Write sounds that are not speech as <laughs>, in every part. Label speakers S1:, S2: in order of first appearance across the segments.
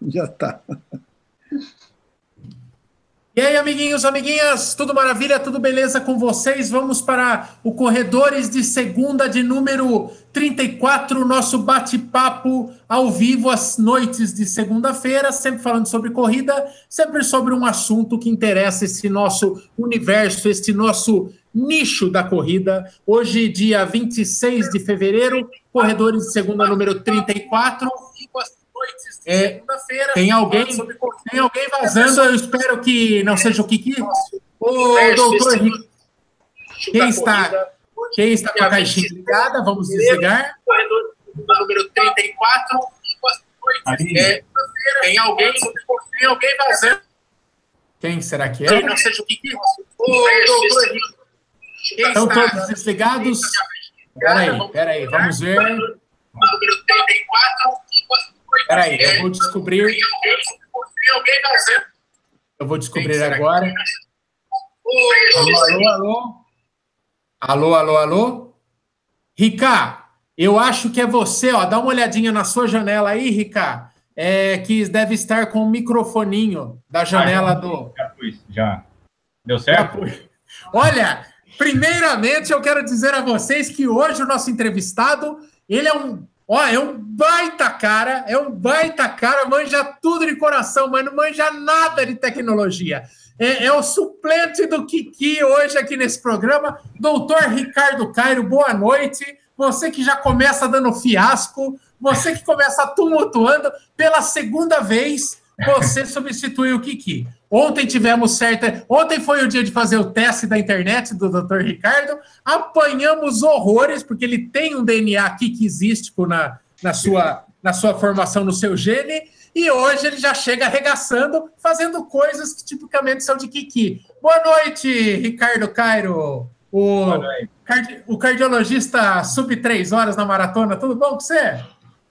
S1: <laughs> Já tá.
S2: E aí, amiguinhos, amiguinhas, tudo maravilha, tudo beleza com vocês? Vamos para o Corredores de Segunda de número 34, nosso bate-papo ao vivo às noites de segunda-feira, sempre falando sobre corrida, sempre sobre um assunto que interessa esse nosso universo, este nosso nicho da corrida. Hoje, dia 26 de fevereiro, Corredores de Segunda número 34 é, tem alguém, tem alguém vazando, eu espero que não seja o Kiki. O doutor quem está, quem está com a caixinha ligada, vamos desligar. Número 34. É, tem alguém, tem alguém vazando. Quem será que é? não seja o Kiki. O doutor Estão todos desligados? Peraí, peraí, vamos ver. Número 34. Peraí, eu vou descobrir. Eu vou descobrir agora. Alô, alô, alô. Alô, alô, alô. Rica, eu acho que é você, ó. Dá uma olhadinha na sua janela aí, Rica. É, que deve estar com o microfoninho da janela ah, já, do.
S3: Já pus, já. Deu certo?
S2: Olha, primeiramente eu quero dizer a vocês que hoje o nosso entrevistado, ele é um Ó, é um baita cara, é um baita cara, manja tudo de coração, mas não manja nada de tecnologia. É, é, o suplente do Kiki hoje aqui nesse programa, doutor Ricardo Cairo, boa noite. Você que já começa dando fiasco, você que começa tumultuando, pela segunda vez, você <laughs> substitui o Kiki. Ontem tivemos certa. Ontem foi o dia de fazer o teste da internet do Dr. Ricardo. Apanhamos horrores, porque ele tem um DNA kikisístico na, na, sua, na sua formação, no seu gene. E hoje ele já chega arregaçando, fazendo coisas que tipicamente são de Kiki. Boa noite, Ricardo Cairo. O, cardi, o cardiologista sub três horas na maratona. Tudo bom com você?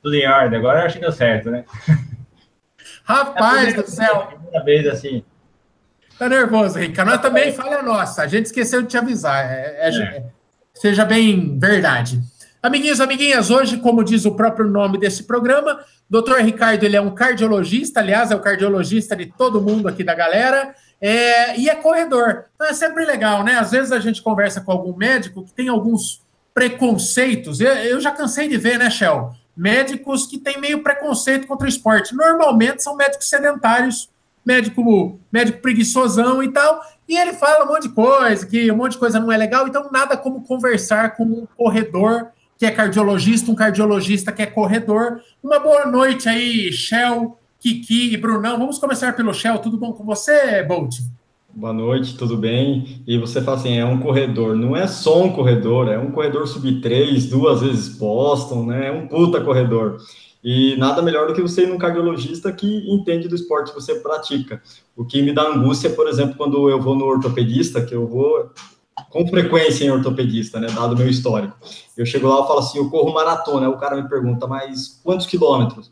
S3: Tudo em ordem. Agora acho que deu certo, né?
S2: Rapaz é do céu.
S3: Primeira vez assim.
S2: Tá nervoso, Ricardo. Nós também fala nossa. A gente esqueceu de te avisar. É, é, é. Seja bem verdade. Amiguinhos, amiguinhas, hoje, como diz o próprio nome desse programa, Dr. Ricardo ele é um cardiologista, aliás, é o cardiologista de todo mundo aqui da galera, é, e é corredor. Então é sempre legal, né? Às vezes a gente conversa com algum médico que tem alguns preconceitos. Eu, eu já cansei de ver, né, Shell? médicos que têm meio preconceito contra o esporte. Normalmente são médicos sedentários, médico, médico preguiçosão e tal, e ele fala um monte de coisa, que um monte de coisa não é legal, então nada como conversar com um corredor que é cardiologista, um cardiologista que é corredor. Uma boa noite aí, Shell, Kiki e Brunão. Vamos começar pelo Shell. Tudo bom com você, Bolt?
S4: Boa noite, tudo bem? E você fala assim, é um corredor, não é só um corredor, é um corredor sub 3, duas vezes Boston, né? É um puta corredor. E nada melhor do que você ir num cardiologista que entende do esporte que você pratica. O que me dá angústia, por exemplo, quando eu vou no ortopedista, que eu vou com frequência em ortopedista, né, dado o meu histórico. Eu chego lá e falo assim, eu corro maratona, o cara me pergunta, mas quantos quilômetros?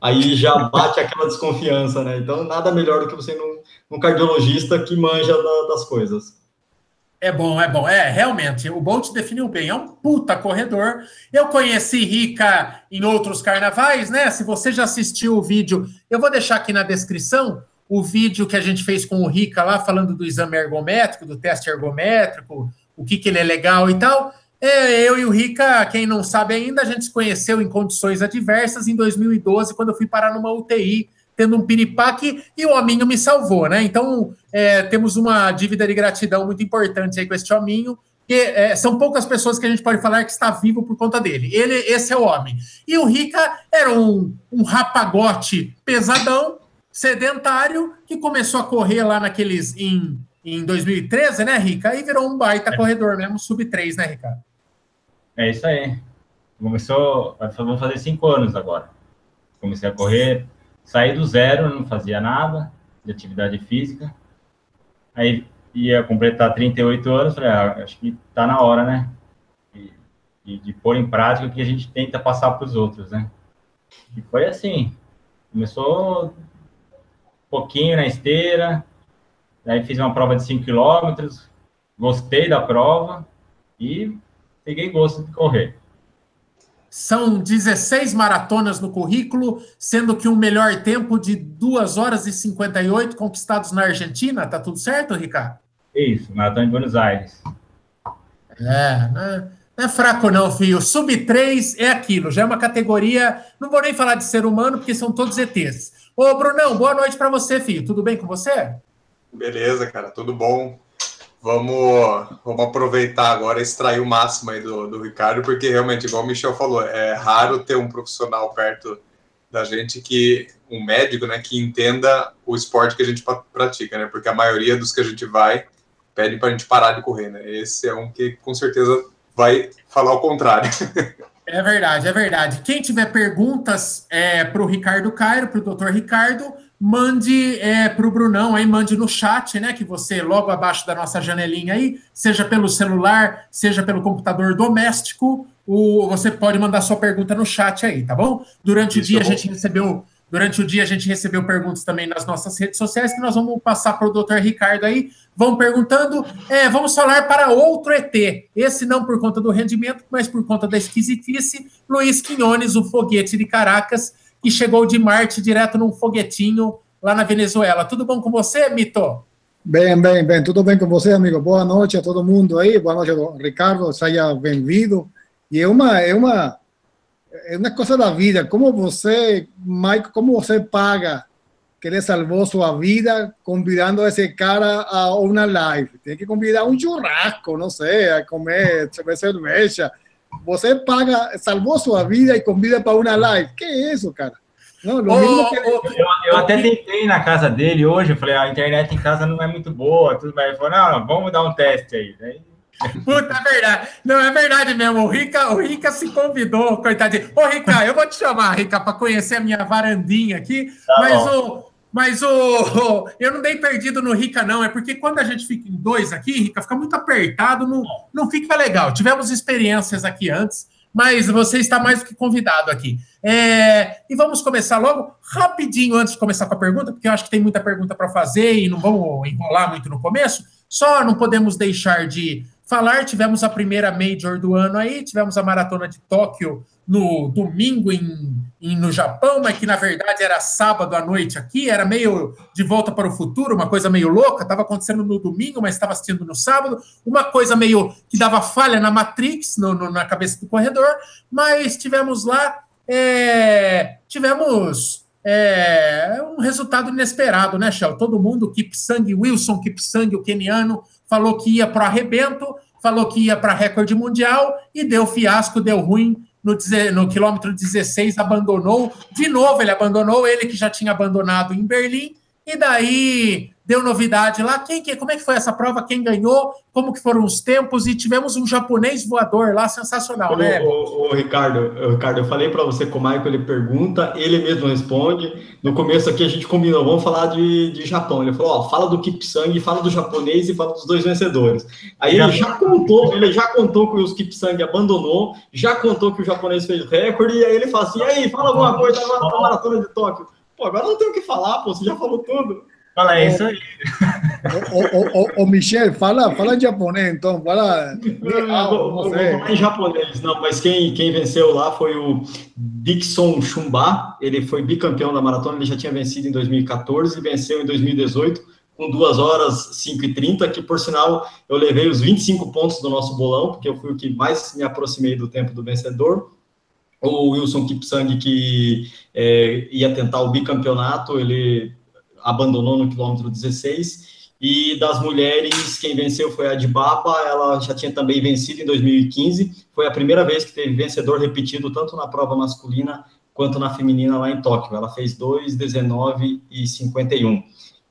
S4: Aí já bate aquela desconfiança, né? Então, nada melhor do que você ir num um cardiologista que manja da, das coisas.
S2: É bom, é bom. É, realmente, o Bolt definiu bem. É um puta corredor. Eu conheci Rica em outros carnavais, né? Se você já assistiu o vídeo, eu vou deixar aqui na descrição o vídeo que a gente fez com o Rica lá, falando do exame ergométrico, do teste ergométrico, o que, que ele é legal e tal. É, eu e o Rica, quem não sabe ainda, a gente se conheceu em condições adversas em 2012, quando eu fui parar numa UTI tendo um piripaque e o hominho me salvou, né? Então, é, temos uma dívida de gratidão muito importante aí com este hominho, que é, são poucas pessoas que a gente pode falar que está vivo por conta dele. Ele, esse é o homem. E o Rica era um, um rapagote pesadão, sedentário, que começou a correr lá naqueles em, em 2013, né, Rica? E virou um baita é. corredor mesmo, sub 3, né, Rica?
S3: É isso aí. Começou, vamos fazer cinco anos agora. Comecei a correr Saí do zero, não fazia nada de atividade física. Aí ia completar 38 anos, falei, ah, acho que tá na hora, né? De, de, pôr em prática o que a gente tenta passar para os outros, né? E foi assim. Começou um pouquinho na esteira, aí fiz uma prova de 5 quilômetros, gostei da prova e peguei gosto de correr.
S2: São 16 maratonas no currículo, sendo que um melhor tempo de 2 horas e 58 conquistados na Argentina. Tá tudo certo, Ricardo?
S3: Isso, maratona de Buenos Aires.
S2: É, né? Não é fraco, não, filho. Sub 3 é aquilo, já é uma categoria. Não vou nem falar de ser humano, porque são todos ETs. Ô, Brunão, boa noite para você, filho. Tudo bem com você?
S1: Beleza, cara, tudo bom. Vamos, vamos aproveitar agora extrair o máximo aí do, do Ricardo, porque realmente, igual o Michel falou, é raro ter um profissional perto da gente que, um médico, né, que entenda o esporte que a gente pratica, né? Porque a maioria dos que a gente vai pede para a gente parar de correr, né? Esse é um que com certeza vai falar o contrário. <laughs>
S2: É verdade, é verdade. Quem tiver perguntas é, para o Ricardo Cairo, para o doutor Ricardo, mande é, para o Brunão aí, mande no chat, né? Que você, logo abaixo da nossa janelinha aí, seja pelo celular, seja pelo computador doméstico, o, você pode mandar sua pergunta no chat aí, tá bom? Durante Isso o dia a gente recebeu Durante o dia a gente recebeu perguntas também nas nossas redes sociais que nós vamos passar para o doutor Ricardo aí. Vão perguntando, é, vamos falar para outro ET. Esse não por conta do rendimento, mas por conta da esquisitice. Luiz Quinones, o foguete de Caracas, que chegou de Marte direto num foguetinho lá na Venezuela. Tudo bom com você, Mito?
S5: Bem, bem, bem. Tudo bem com você, amigo? Boa noite a todo mundo aí. Boa noite, Ricardo. Seja bem-vindo. E é uma, é uma é uma coisa da vida. Como você, Mike, como você paga que ele salvou sua vida convidando esse cara a uma live? Tem que convidar um churrasco, não sei, a comer cerveja. Você paga, salvou sua vida e convida para uma live. Que é isso, cara?
S3: Não, oh, que... eu, eu, até tentei na casa dele hoje, eu falei, ah, a internet em casa não é muito boa, tudo mais. Ele falou, não, vamos dar um teste aí. Aí <laughs>
S2: Puta, é verdade. Não, é verdade mesmo. O Rica, o Rica se convidou, coitadinho. Ô, Rica, eu vou te chamar, Rica, para conhecer a minha varandinha aqui. Tá mas o. Mas o, eu não dei perdido no Rica, não. É porque quando a gente fica em dois aqui, Rica, fica muito apertado, não, não fica legal. Tivemos experiências aqui antes, mas você está mais do que convidado aqui. É, e vamos começar logo, rapidinho, antes de começar com a pergunta, porque eu acho que tem muita pergunta para fazer e não vamos enrolar muito no começo. Só não podemos deixar de falar. Tivemos a primeira Major do ano aí, tivemos a Maratona de Tóquio no domingo em, em, no Japão, mas que na verdade era sábado à noite aqui, era meio de volta para o futuro, uma coisa meio louca, estava acontecendo no domingo, mas estava assistindo no sábado, uma coisa meio que dava falha na Matrix, no, no, na cabeça do corredor, mas tivemos lá, é, tivemos é, um resultado inesperado, né, Shell? Todo mundo, Kipsang, Wilson Kipsang, o keniano, falou que ia para arrebento, falou que ia para recorde mundial e deu fiasco, deu ruim no, no quilômetro 16, abandonou. De novo, ele abandonou, ele que já tinha abandonado em Berlim, e daí deu novidade lá. Quem, que, como é que foi essa prova? Quem ganhou? Como que foram os tempos? E tivemos um japonês voador lá, sensacional, ô, né?
S4: Ô, ô, Ricardo, Ricardo, eu falei para você como o Michael ele pergunta, ele mesmo responde. No começo aqui a gente combinou, vamos falar de, de Japão. Ele falou, ó, fala do Kipsang, fala do japonês e fala dos dois vencedores. Aí ele já contou, ele já contou que os Kipsang abandonou, já contou que o japonês fez recorde, e aí ele fala assim, e aí, fala alguma coisa da maratona de Tóquio. Pô, agora não tem o que falar, pô, você já falou tudo.
S3: Fala é isso aí.
S5: Ô, Michel, fala, fala em japonês, então. Fala.
S4: Não, vou, vou falar em japonês, não, mas quem, quem venceu lá foi o Dixon Chumba. Ele foi bicampeão da maratona, ele já tinha vencido em 2014 e venceu em 2018 com 2 horas 5 e 30, que por sinal eu levei os 25 pontos do nosso bolão, porque eu fui o que mais me aproximei do tempo do vencedor. O Wilson Kipsang, que é, ia tentar o bicampeonato, ele abandonou no quilômetro 16. E das mulheres, quem venceu foi a Dibaba, ela já tinha também vencido em 2015. Foi a primeira vez que teve vencedor repetido, tanto na prova masculina quanto na feminina lá em Tóquio. Ela fez 2, 19 e 51.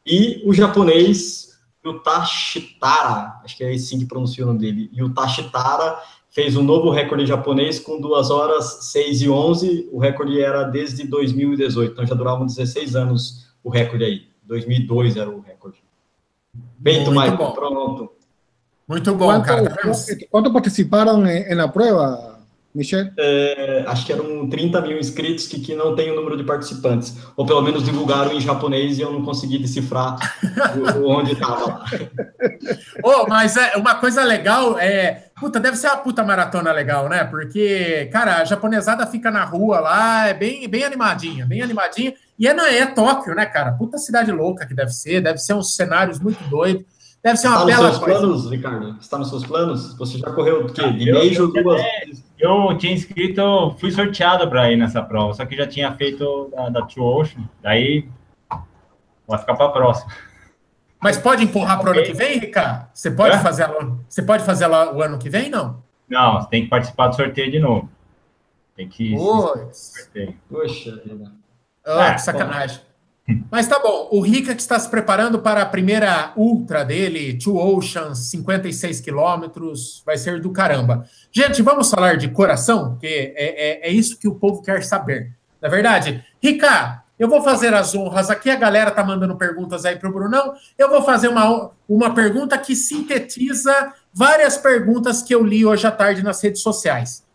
S4: E o japonês, Yuta Shitara, acho que é assim que pronuncia o nome dele, Yuta Shitara, fez um novo recorde japonês com 2 horas 6 e 11. O recorde era desde 2018, então já duravam 16 anos o recorde aí. 2002 era o recorde. Feito, Maicon, bom. pronto.
S2: Muito bom, quanto, cara.
S5: Quanto participaram na prova, Michel?
S4: É, acho que eram 30 mil inscritos que, que não tem o número de participantes. Ou pelo menos divulgaram em japonês e eu não consegui decifrar onde estava.
S2: oh, mas é, uma coisa legal é Puta, deve ser uma puta maratona legal, né? Porque, cara, a japonesada fica na rua lá, é bem, bem animadinha, bem animadinha. E é, na, é Tóquio, né, cara? Puta cidade louca que deve ser, deve ser uns cenários muito doidos. Deve ser uma
S4: Está
S2: bela
S4: nos seus
S2: coisa.
S4: planos, Ricardo? Está nos seus planos? Você já correu o quê? De
S3: Eu-
S4: beijo duas?
S3: Eu tinha inscrito, fui sorteado para ir nessa prova, só que já tinha feito da, da Two Ocean, daí vai ficar para a próxima.
S2: Mas pode empurrar pro ano
S3: Ok.
S2: que vem, Ricardo? Você pode
S3: É?
S2: fazer ela, você pode fazer ela o ano que vem, não?
S3: Não, você tem que participar do sorteio de novo. Tem que sorteio.
S4: Poxa vida.
S2: Ah,
S3: É,
S2: que sacanagem. Mas tá bom, o Rica que está se preparando para a primeira ultra dele, Two Oceans, 56 quilômetros, vai ser do caramba. Gente, vamos falar de coração, porque é, é, é isso que o povo quer saber. Na verdade, Rica, eu vou fazer as honras aqui, a galera tá mandando perguntas aí pro Brunão. Eu vou fazer uma, uma pergunta que sintetiza várias perguntas que eu li hoje à tarde nas redes sociais.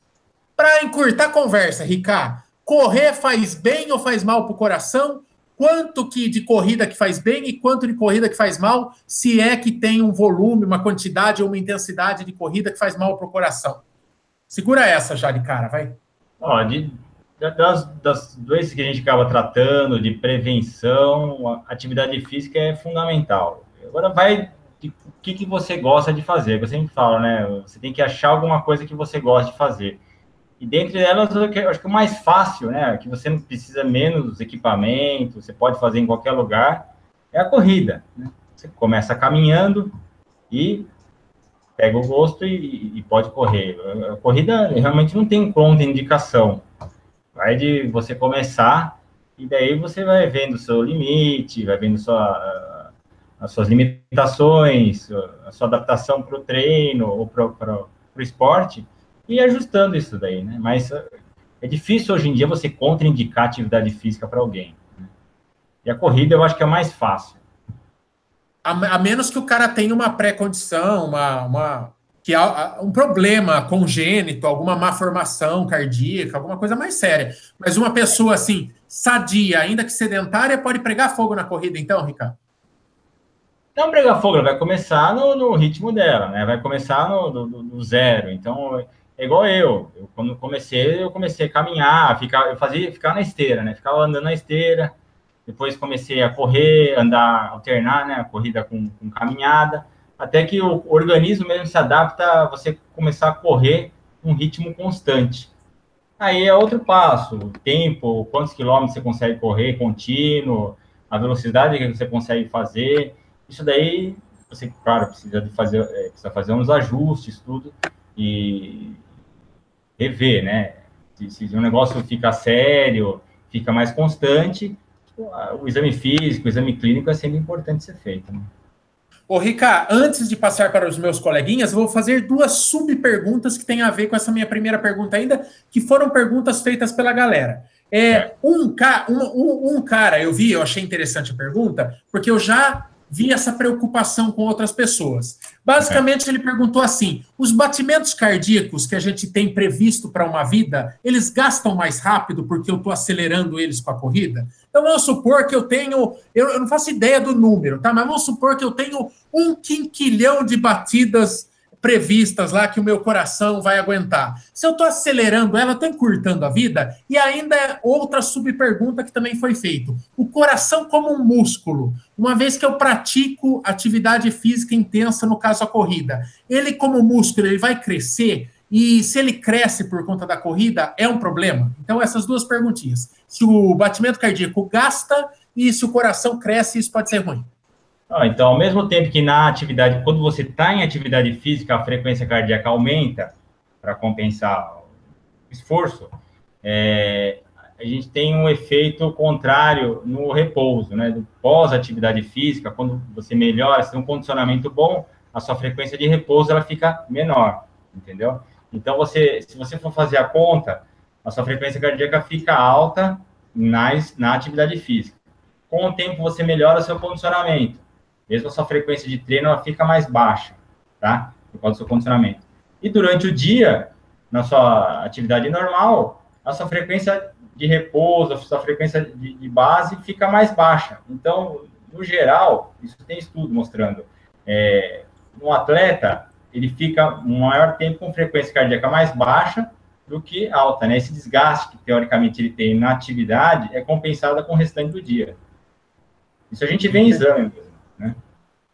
S2: Para encurtar a conversa, Ricardo, correr faz bem ou faz mal para o coração? Quanto que de corrida que faz bem e quanto de corrida que faz mal, se é que tem um volume, uma quantidade ou uma intensidade de corrida que faz mal para o coração? Segura essa já de cara, vai.
S3: Ó, de, da- das, das doenças que a gente acaba tratando, de prevenção, atividade física é fundamental. Agora vai o que, que você gosta de fazer. Eu sempre falo, né? Você tem que achar alguma coisa que você gosta de fazer. E dentre elas, eu acho que o mais fácil, né? Que você não precisa menos equipamento, você pode fazer em qualquer lugar, é a corrida. né? Você começa caminhando e pega o gosto e, e pode correr. A corrida realmente não tem contraindicação. Vai de você começar e daí você vai vendo o seu limite, vai vendo sua, as suas limitações, a sua adaptação para o treino ou para o esporte e ajustando isso daí, né? Mas eh, é difícil hoje em dia você contraindicar atividade física para alguém. né? E a corrida eu acho que é mais fácil.
S2: A, a menos que o cara tenha uma pré-condição, uma, uma, que há, um problema congênito, alguma má formação cardíaca, alguma coisa mais séria. Mas uma pessoa assim, sadia, ainda que sedentária, pode pregar fogo na corrida, então, Ricardo?
S3: Não pregar fogo, ela vai começar no, no ritmo dela, né? Vai começar no, do- do zero. Então, é igual eu. eu. Quando comecei, eu comecei a caminhar, ficar, eu fazia ficar na esteira, né? Ficava andando na esteira. Depois comecei a correr, andar, alternar, né? A corrida com, com caminhada. Até que o organismo mesmo se adapta a você começar a correr um ritmo constante. Aí é outro passo, o tempo, quantos quilômetros você consegue correr contínuo, a velocidade que você consegue fazer. Isso daí, você, claro, precisa de fazer, é, precisa fazer uns ajustes, tudo, e rever, né? Se, se o negócio fica sério, fica mais constante, o exame físico, o exame clínico é sempre importante ser feito. Né?
S2: Ô, Rica, antes de passar para os meus coleguinhas, vou fazer duas subperguntas que têm a ver com essa minha primeira pergunta ainda, que foram perguntas feitas pela galera. É, um, ca um, um, um cara, eu vi, eu achei interessante a pergunta, porque eu já vi essa preocupação com outras pessoas. Basicamente, ele perguntou assim: os batimentos cardíacos que a gente tem previsto para uma vida, eles gastam mais rápido porque eu estou acelerando eles com a corrida? Então, vamos supor que eu tenho, eu, eu não faço ideia do número, tá? Mas vamos supor que eu tenho um quinquilhão de batidas previstas lá que o meu coração vai aguentar. Se eu estou acelerando ela, estou encurtando a vida? E ainda é outra subpergunta que também foi feito. O coração como um músculo, uma vez que eu pratico atividade física intensa, no caso a corrida, ele como músculo, ele vai crescer? E se ele cresce por conta da corrida, é um problema? Então, essas duas perguntinhas. Se o batimento cardíaco gasta e se o coração cresce, isso pode ser ruim.
S3: Ah, então, ao mesmo tempo que na atividade, quando você está em atividade física, a frequência cardíaca aumenta para compensar o esforço, é, a gente tem um efeito contrário no repouso, né? Do Pós-atividade física, quando você melhora, você tem um condicionamento bom, a sua frequência de repouso ela fica menor, entendeu? Então, você, se você for fazer a conta, a sua frequência cardíaca fica alta nas, na atividade física. Com o tempo, você melhora seu condicionamento mesmo a sua frequência de treino ela fica mais baixa, tá? Por causa do seu condicionamento. E durante o dia, na sua atividade normal, a sua frequência de repouso, a sua frequência de, de base fica mais baixa. Então, no geral, isso tem estudo mostrando, é, um atleta, ele fica um maior tempo com frequência cardíaca mais baixa do que alta, né? Esse desgaste que teoricamente ele tem na atividade é compensado com o restante do dia. Isso a gente vê em exame, né?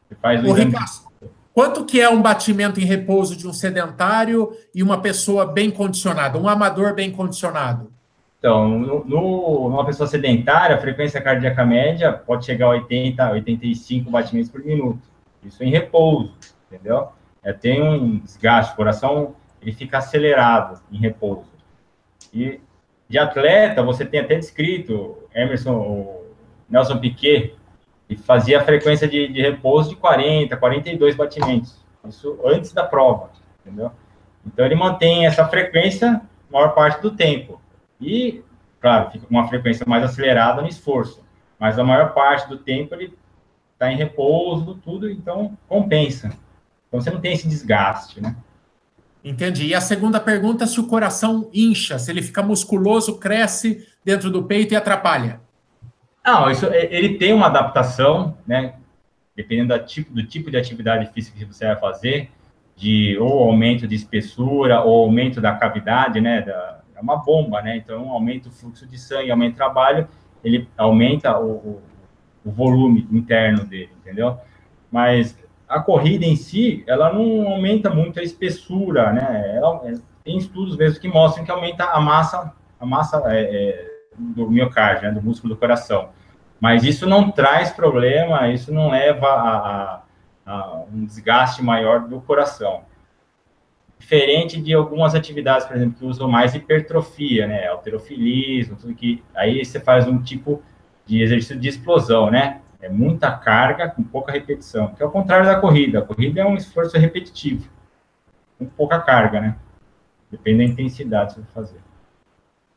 S2: Você faz o, o exame... quanto que é um batimento em repouso de um sedentário e uma pessoa bem condicionada, um amador bem condicionado?
S3: Então, no, no, numa pessoa sedentária, a frequência cardíaca média pode chegar a 80, 85 batimentos por minuto. Isso em repouso, entendeu? É, tem um desgaste, o coração ele fica acelerado em repouso. E de atleta, você tem até descrito, Emerson, Nelson Piquet, e fazia a frequência de, de repouso de 40, 42 batimentos. Isso antes da prova, entendeu? Então ele mantém essa frequência a maior parte do tempo. E, claro, fica com uma frequência mais acelerada no esforço. Mas a maior parte do tempo ele está em repouso, tudo, então compensa. Então você não tem esse desgaste, né?
S2: Entendi. E a segunda pergunta se o coração incha, se ele fica musculoso, cresce dentro do peito e atrapalha.
S3: Não, isso, é, ele tem uma adaptação, né? Dependendo do tipo, do tipo de atividade física que você vai fazer, de ou aumento de espessura ou aumento da cavidade, né? Da, é uma bomba, né? Então, aumenta o fluxo de sangue, aumenta o trabalho, ele aumenta o, o, o volume interno dele, entendeu? Mas a corrida em si, ela não aumenta muito a espessura, né? Ela, é, tem estudos mesmo que mostram que aumenta a massa, a massa é, é, do miocárdio, né? do músculo do coração. Mas isso não traz problema, isso não leva a, a, a um desgaste maior do coração. Diferente de algumas atividades, por exemplo, que usam mais hipertrofia, né? Alterofilismo, tudo que. Aí você faz um tipo de exercício de explosão, né? É muita carga com pouca repetição, que é o contrário da corrida. A corrida é um esforço repetitivo, com pouca carga, né? Depende da intensidade que você vai fazer.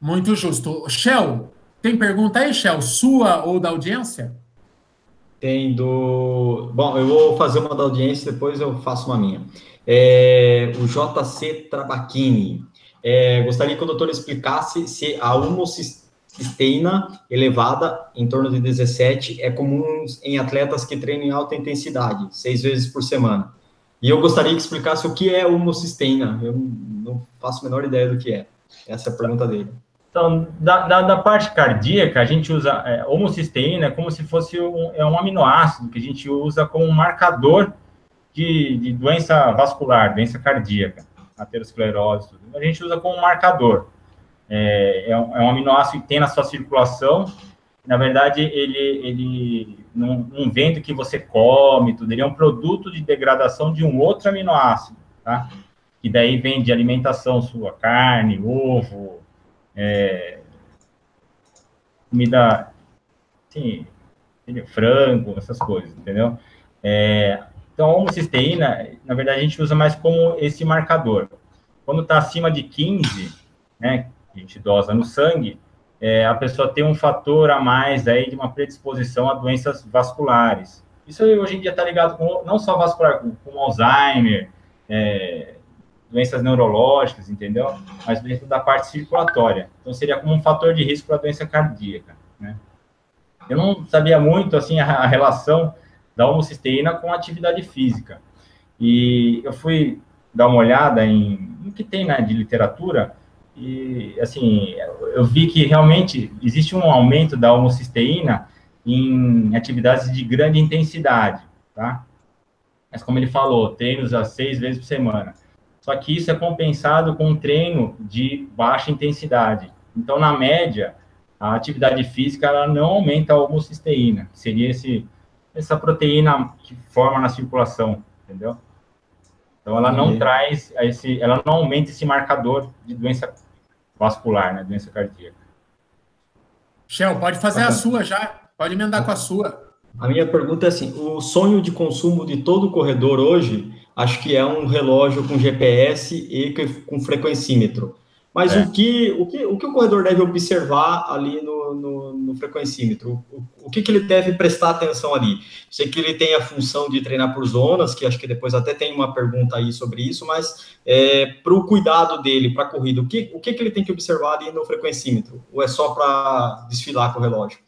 S2: Muito justo. Shell, tem pergunta aí, Shell, sua ou da audiência?
S4: Tem do. Bom, eu vou fazer uma da audiência, depois eu faço uma minha. É, o JC Trabacchini. É, gostaria que o doutor explicasse se a homocisteína cisteína elevada, em torno de 17, é comum em atletas que treinam em alta intensidade, seis vezes por semana. E eu gostaria que explicasse o que é homocisteína. Eu não faço a menor ideia do que é. Essa é a pergunta dele.
S3: Então, da, da, da parte cardíaca, a gente usa é, homocisteína como se fosse um, é um aminoácido que a gente usa como marcador de, de doença vascular, doença cardíaca, aterosclerose. A gente usa como marcador é, é, um, é um aminoácido que tem na sua circulação. Na verdade, ele, ele num vento que você come, tudo, ele é um produto de degradação de um outro aminoácido, tá? Que daí vem de alimentação sua, carne, ovo, é, comida, assim, frango, essas coisas, entendeu? É, então, a homocisteína, na verdade, a gente usa mais como esse marcador. Quando está acima de 15, né, a gente dosa no sangue, é, a pessoa tem um fator a mais aí de uma predisposição a doenças vasculares. Isso hoje em dia está ligado com não só vascular, com, com Alzheimer, é, doenças neurológicas, entendeu? Mas dentro da parte circulatória. Então seria como um fator de risco para doença cardíaca, né? Eu não sabia muito assim a, a relação da homocisteína com a atividade física. E eu fui dar uma olhada em o que tem né, de literatura e, assim, eu vi que realmente existe um aumento da homocisteína em atividades de grande intensidade, tá? Mas como ele falou, treinos a seis vezes por semana. Só que isso é compensado com um treino de baixa intensidade. Então, na média, a atividade física ela não aumenta a homocisteína, que seria esse, essa proteína que forma na circulação, entendeu? Então, ela não traz esse, ela não aumenta esse marcador de doença vascular, né, doença cardíaca.
S2: Shell, pode fazer a sua já, pode emendar com a sua.
S4: A minha pergunta é assim: o sonho de consumo de todo corredor hoje, acho que é um relógio com GPS e com frequencímetro. Mas é. o, que, o, que, o que o corredor deve observar ali no, no, no frequencímetro? O, o, que, que ele deve prestar atenção ali? Sei que ele tem a função de treinar por zonas, que acho que depois até tem uma pergunta aí sobre isso, mas é, para o cuidado dele, para a corrida, o, que, o que, que ele tem que observar ali no frequencímetro? Ou é só para desfilar com o relógio?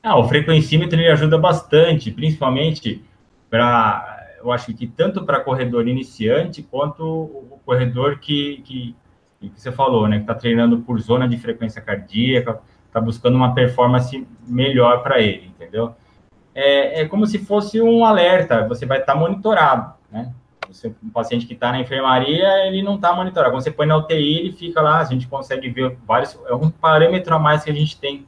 S3: Ah, o frequencímetro ele ajuda bastante, principalmente para eu acho que tanto para corredor iniciante quanto o corredor que, que, que você falou, né, que está treinando por zona de frequência cardíaca, está buscando uma performance melhor para ele, entendeu? É, é, como se fosse um alerta, você vai estar tá monitorado, né? Você, um paciente que está na enfermaria, ele não está monitorado. Quando você põe na UTI, ele fica lá, a gente consegue ver vários, é um parâmetro a mais que a gente tem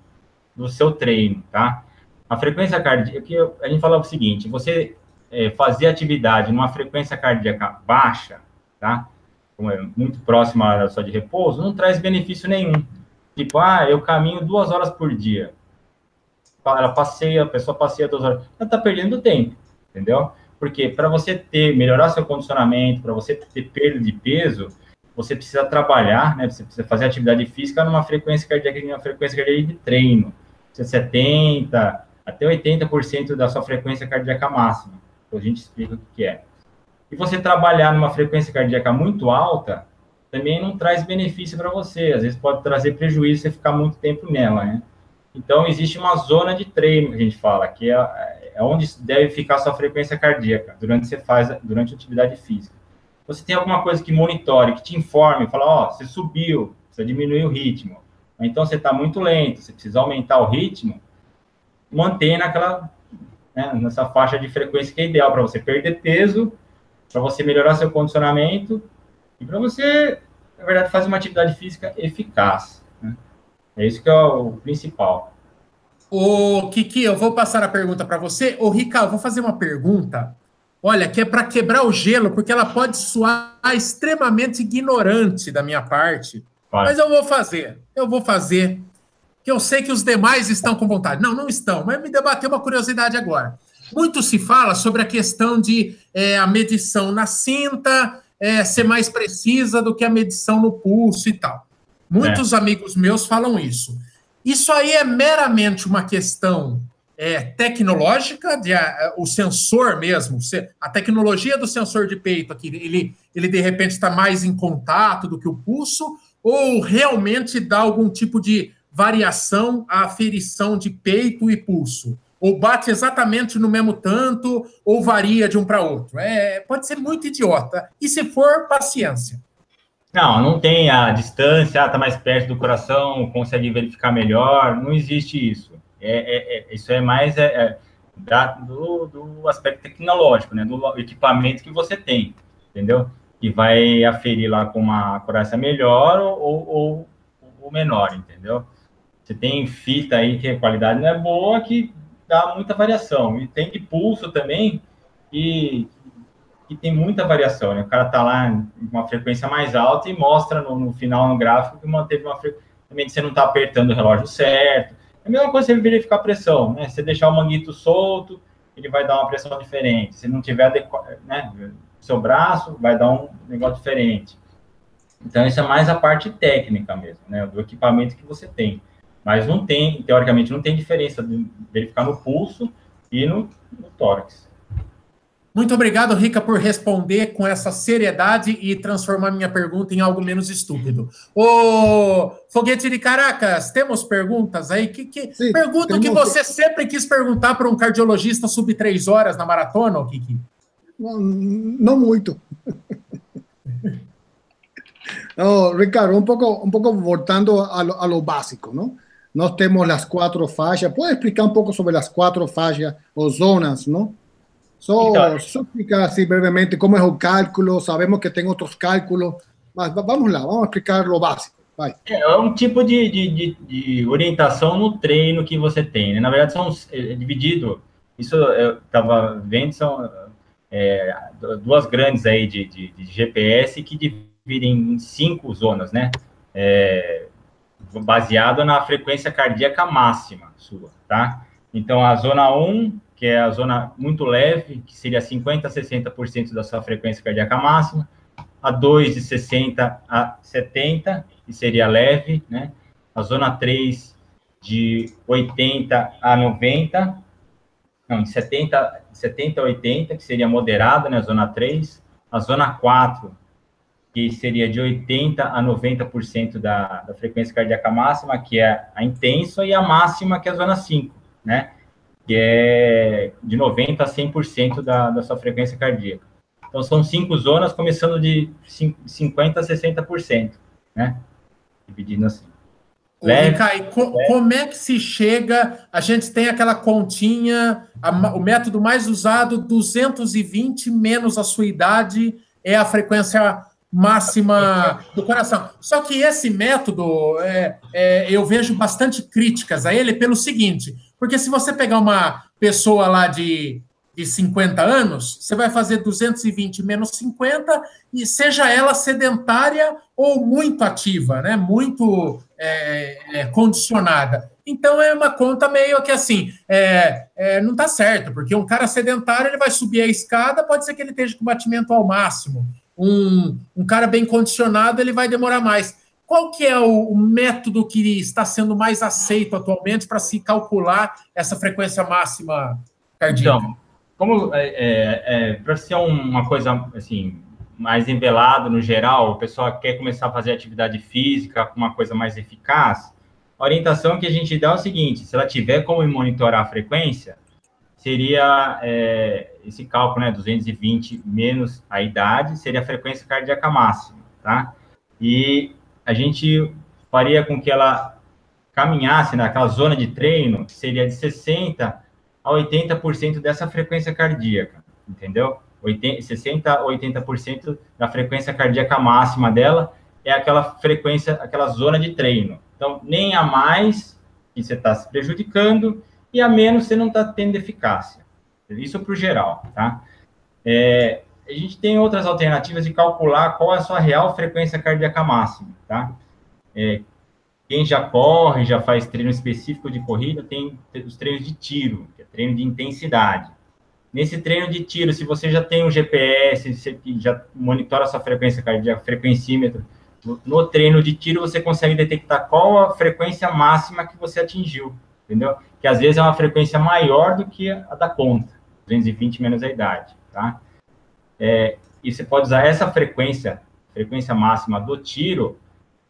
S3: do seu treino, tá? A frequência cardíaca, a gente fala o seguinte, você é, fazer atividade numa frequência cardíaca baixa, tá? Como é muito próxima da sua de repouso, não traz benefício nenhum. Tipo, ah, eu caminho duas horas por dia. Ela passeia, a pessoa passeia duas horas. Ela está perdendo tempo, entendeu? Porque para você ter, melhorar seu condicionamento, para você ter perda de peso, você precisa trabalhar, né? Você precisa fazer atividade física numa frequência cardíaca, numa frequência cardíaca de treino. 70 até 80% da sua frequência cardíaca máxima. Então a gente explica o que é. E você trabalhar numa frequência cardíaca muito alta também não traz benefício para você. Às vezes pode trazer prejuízo você ficar muito tempo nela, né? Então existe uma zona de treino que a gente fala, que é, é onde deve ficar sua frequência cardíaca durante você faz durante a atividade física. Você tem alguma coisa que monitore, que te informe, fala, ó, oh, você subiu, você diminuiu o ritmo. Então você está muito lento, você precisa aumentar o ritmo, manter naquela né, nessa faixa de frequência que é ideal para você perder peso, para você melhorar seu condicionamento e para você, na verdade, fazer uma atividade física eficaz. Né? É isso que é o principal.
S2: Ô, Kiki, eu vou passar a pergunta para você. Ô, Ricardo, vou fazer uma pergunta. Olha, que é para quebrar o gelo, porque ela pode soar extremamente ignorante da minha parte. Vai. Mas eu vou fazer. Eu vou fazer que eu sei que os demais estão com vontade. Não, não estão, mas me debateu uma curiosidade agora. Muito se fala sobre a questão de é, a medição na cinta é, ser mais precisa do que a medição no pulso e tal. Muitos é. amigos meus falam isso. Isso aí é meramente uma questão é, tecnológica, de, a, o sensor mesmo, a tecnologia do sensor de peito aqui, ele, ele de repente está mais em contato do que o pulso, ou realmente dá algum tipo de variação a aferição de peito e pulso? Ou bate exatamente no mesmo tanto, ou varia de um para outro? É, pode ser muito idiota. E se for, paciência.
S3: Não, não tem a distância, está mais perto do coração, consegue verificar melhor, não existe isso. É, é, é isso é mais é, é, da, do, do, aspecto tecnológico, né, do equipamento que você tem, entendeu? Que vai aferir lá com uma acurácia melhor ou, ou, ou menor, entendeu? Você tem fita aí que a qualidade não é boa, que dá muita variação. E tem de pulso também, que, que tem muita variação. Né? O cara está lá em uma frequência mais alta e mostra no, no final no gráfico que manteve uma frequência. Também você não está apertando o relógio certo. É a mesma coisa você verificar a pressão, né? Se deixar o manguito solto, ele vai dar uma pressão diferente. Se não tiver adequado, né? Seu braço vai dar um negócio diferente. Então, isso é mais a parte técnica mesmo, né? Do equipamento que você tem. Mas não tem, teoricamente, não tem diferença de verificar no pulso e no, no tórax.
S2: Muito obrigado, Rica, por responder com essa seriedade e transformar minha pergunta em algo menos estúpido. Ô, Foguete de Caracas, temos perguntas aí? Que, que Sim, pergunta que você sempre quis perguntar para um cardiologista sub três horas na maratona, Kiki?
S5: Não, não muito. <laughs> no, Ricardo, um pouco, um pouco voltando a lo, a lo básico, ¿no? Nós temos as quatro faixas. Pode explicar um pouco sobre as quatro faixas ou zonas, não? Só, então, só explicar assim brevemente como é o cálculo. Sabemos que tem outros cálculos, mas vamos lá, vamos explicar o básico. Vai.
S3: É, é um tipo de, de, de, de, orientação no treino que você tem. Né? Na verdade, são é, dividido. Isso eu estava vendo, são é, duas grandes aí de, de, de, GPS que dividem em cinco zonas, né? É, baseado na frequência cardíaca máxima sua, tá? Então, a zona 1, que é a zona muito leve, que seria 50% a 60% da sua frequência cardíaca máxima, a 2 de 60 a 70, que seria leve, né? A zona 3 de 80 a 90, não, de 70, 70 a 80, que seria moderada, né? A zona 3. A zona 4, que seria de 80% a 90% da, da frequência cardíaca máxima, que é a intensa, e a máxima, que é a zona 5, né? que é de 90% a 100% da, da sua frequência cardíaca. Então, são cinco zonas, começando de 50% a 60%, né? Dividindo assim.
S2: Leve, co como é que se chega? A gente tem aquela continha, a, o método mais usado, 220 menos a sua idade, é a frequência máxima do coração. Só que esse método, é, é, eu vejo bastante críticas a ele pelo seguinte, porque se você pegar uma pessoa lá de de 50 anos, você vai fazer 220 menos 50, e seja ela sedentária ou muito ativa, né? muito é, é, condicionada. Então é uma conta meio que assim, é, é não está certo, porque um cara sedentário ele vai subir a escada, pode ser que ele esteja com batimento ao máximo. Um, um cara bem condicionado ele vai demorar mais. Qual que é o, o método que está sendo mais aceito atualmente para se calcular essa frequência máxima cardíaca?
S3: Então, como é, é, é para ser uma coisa assim mais envelado no geral, o pessoal quer começar a fazer atividade física com uma coisa mais eficaz, a orientação que a gente dá é o seguinte: se ela tiver como monitorar a frequência, seria é, esse cálculo, né, 220 menos a idade, seria a frequência cardíaca máxima, tá? E a gente faria com que ela caminhasse naquela zona de treino, seria de 60 a 80% dessa frequência cardíaca, entendeu? 80, 60 a 80% da frequência cardíaca máxima dela é aquela frequência, aquela zona de treino. Então, nem a mais que você está se prejudicando e a menos você não está tendo eficácia. Isso para o geral, tá? É, a gente tem outras alternativas de calcular qual é a sua real frequência cardíaca máxima, tá? É, quem já corre, já faz treino específico de corrida, tem os treinos de tiro, que é treino de intensidade. Nesse treino de tiro, se você já tem um GPS, você já monitora a sua frequência cardíaca, frequencímetro, no treino de tiro você consegue detectar qual a frequência máxima que você atingiu, entendeu? Que às vezes é uma frequência maior do que a da conta, 220 menos a idade, tá? É, e você pode usar essa frequência, frequência máxima do tiro,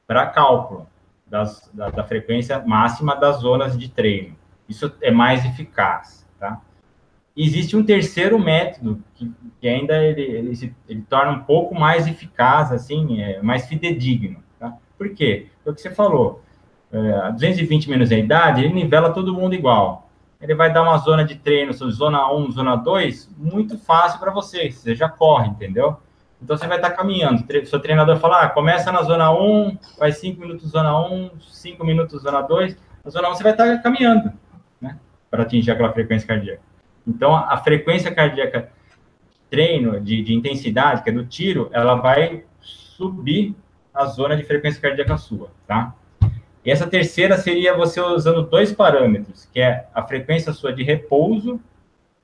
S3: para cálculo das, da, da, frequência máxima das zonas de treino. Isso é mais eficaz? Existe um terceiro método que, que ainda ele, ele, se, ele, torna um pouco mais eficaz, assim, é, mais fidedigno, tá? Por quê? Foi o que você falou. É, 220 menos a idade, ele nivela todo mundo igual. Ele vai dar uma zona de treino, zona 1, zona 2, muito fácil para você, você já corre, entendeu? Então você vai estar caminhando. O seu treinador fala: ah, começa na zona 1, vai 5 minutos zona 1, 5 minutos zona 2. Na zona 1 você vai estar caminhando, né? Para atingir aquela frequência cardíaca. Então a frequência cardíaca treino de, de intensidade, que é do tiro, ela vai subir a zona de frequência cardíaca sua, tá? E essa terceira seria você usando dois parâmetros, que é a frequência sua de repouso,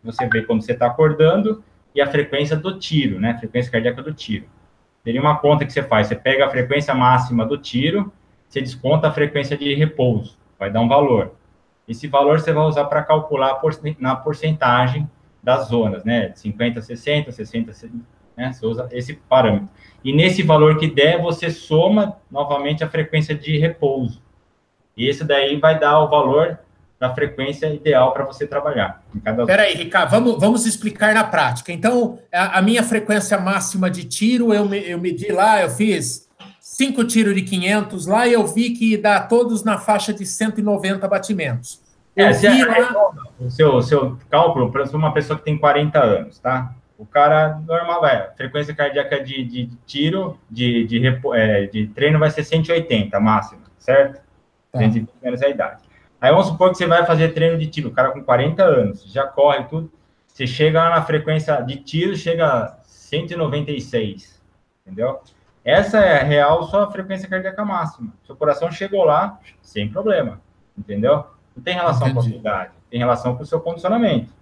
S3: você vê quando você está acordando, e a frequência do tiro, né? Frequência cardíaca do tiro. Teria uma conta que você faz, você pega a frequência máxima do tiro, você desconta a frequência de repouso, vai dar um valor. Esse valor você vai usar para calcular na porcentagem das zonas, né? 50, 60, 60, 60, né? Você usa esse parâmetro. E nesse valor que der, você soma novamente a frequência de repouso. E esse daí vai dar o valor da frequência ideal para você trabalhar.
S2: Espera aí, Ricardo, vamos, vamos explicar na prática. Então, a, a, minha frequência máxima de tiro, eu, eu medi lá, eu fiz cinco tiros de 500 lá e eu vi que dá todos na faixa de 190 batimentos.
S3: Eu é, vi lá... O seu, seu cálculo, para uma pessoa que tem 40 anos, tá? O cara normal, vai, frequência cardíaca de, de, tiro, de, de, é, de treino vai ser 180 máximo, certo? Tá. 120 menos a idade. Aí vamos supor que você vai fazer treino de tiro, o cara com 40 anos, já corre tudo. Você chega lá na frequência de tiro, chega a 196, entendeu? Essa é a real sua frequência cardíaca máxima. Seu coração chegou lá sem problema, entendeu? Não tem relação Entendi. com a idade, tem relação com o seu condicionamento.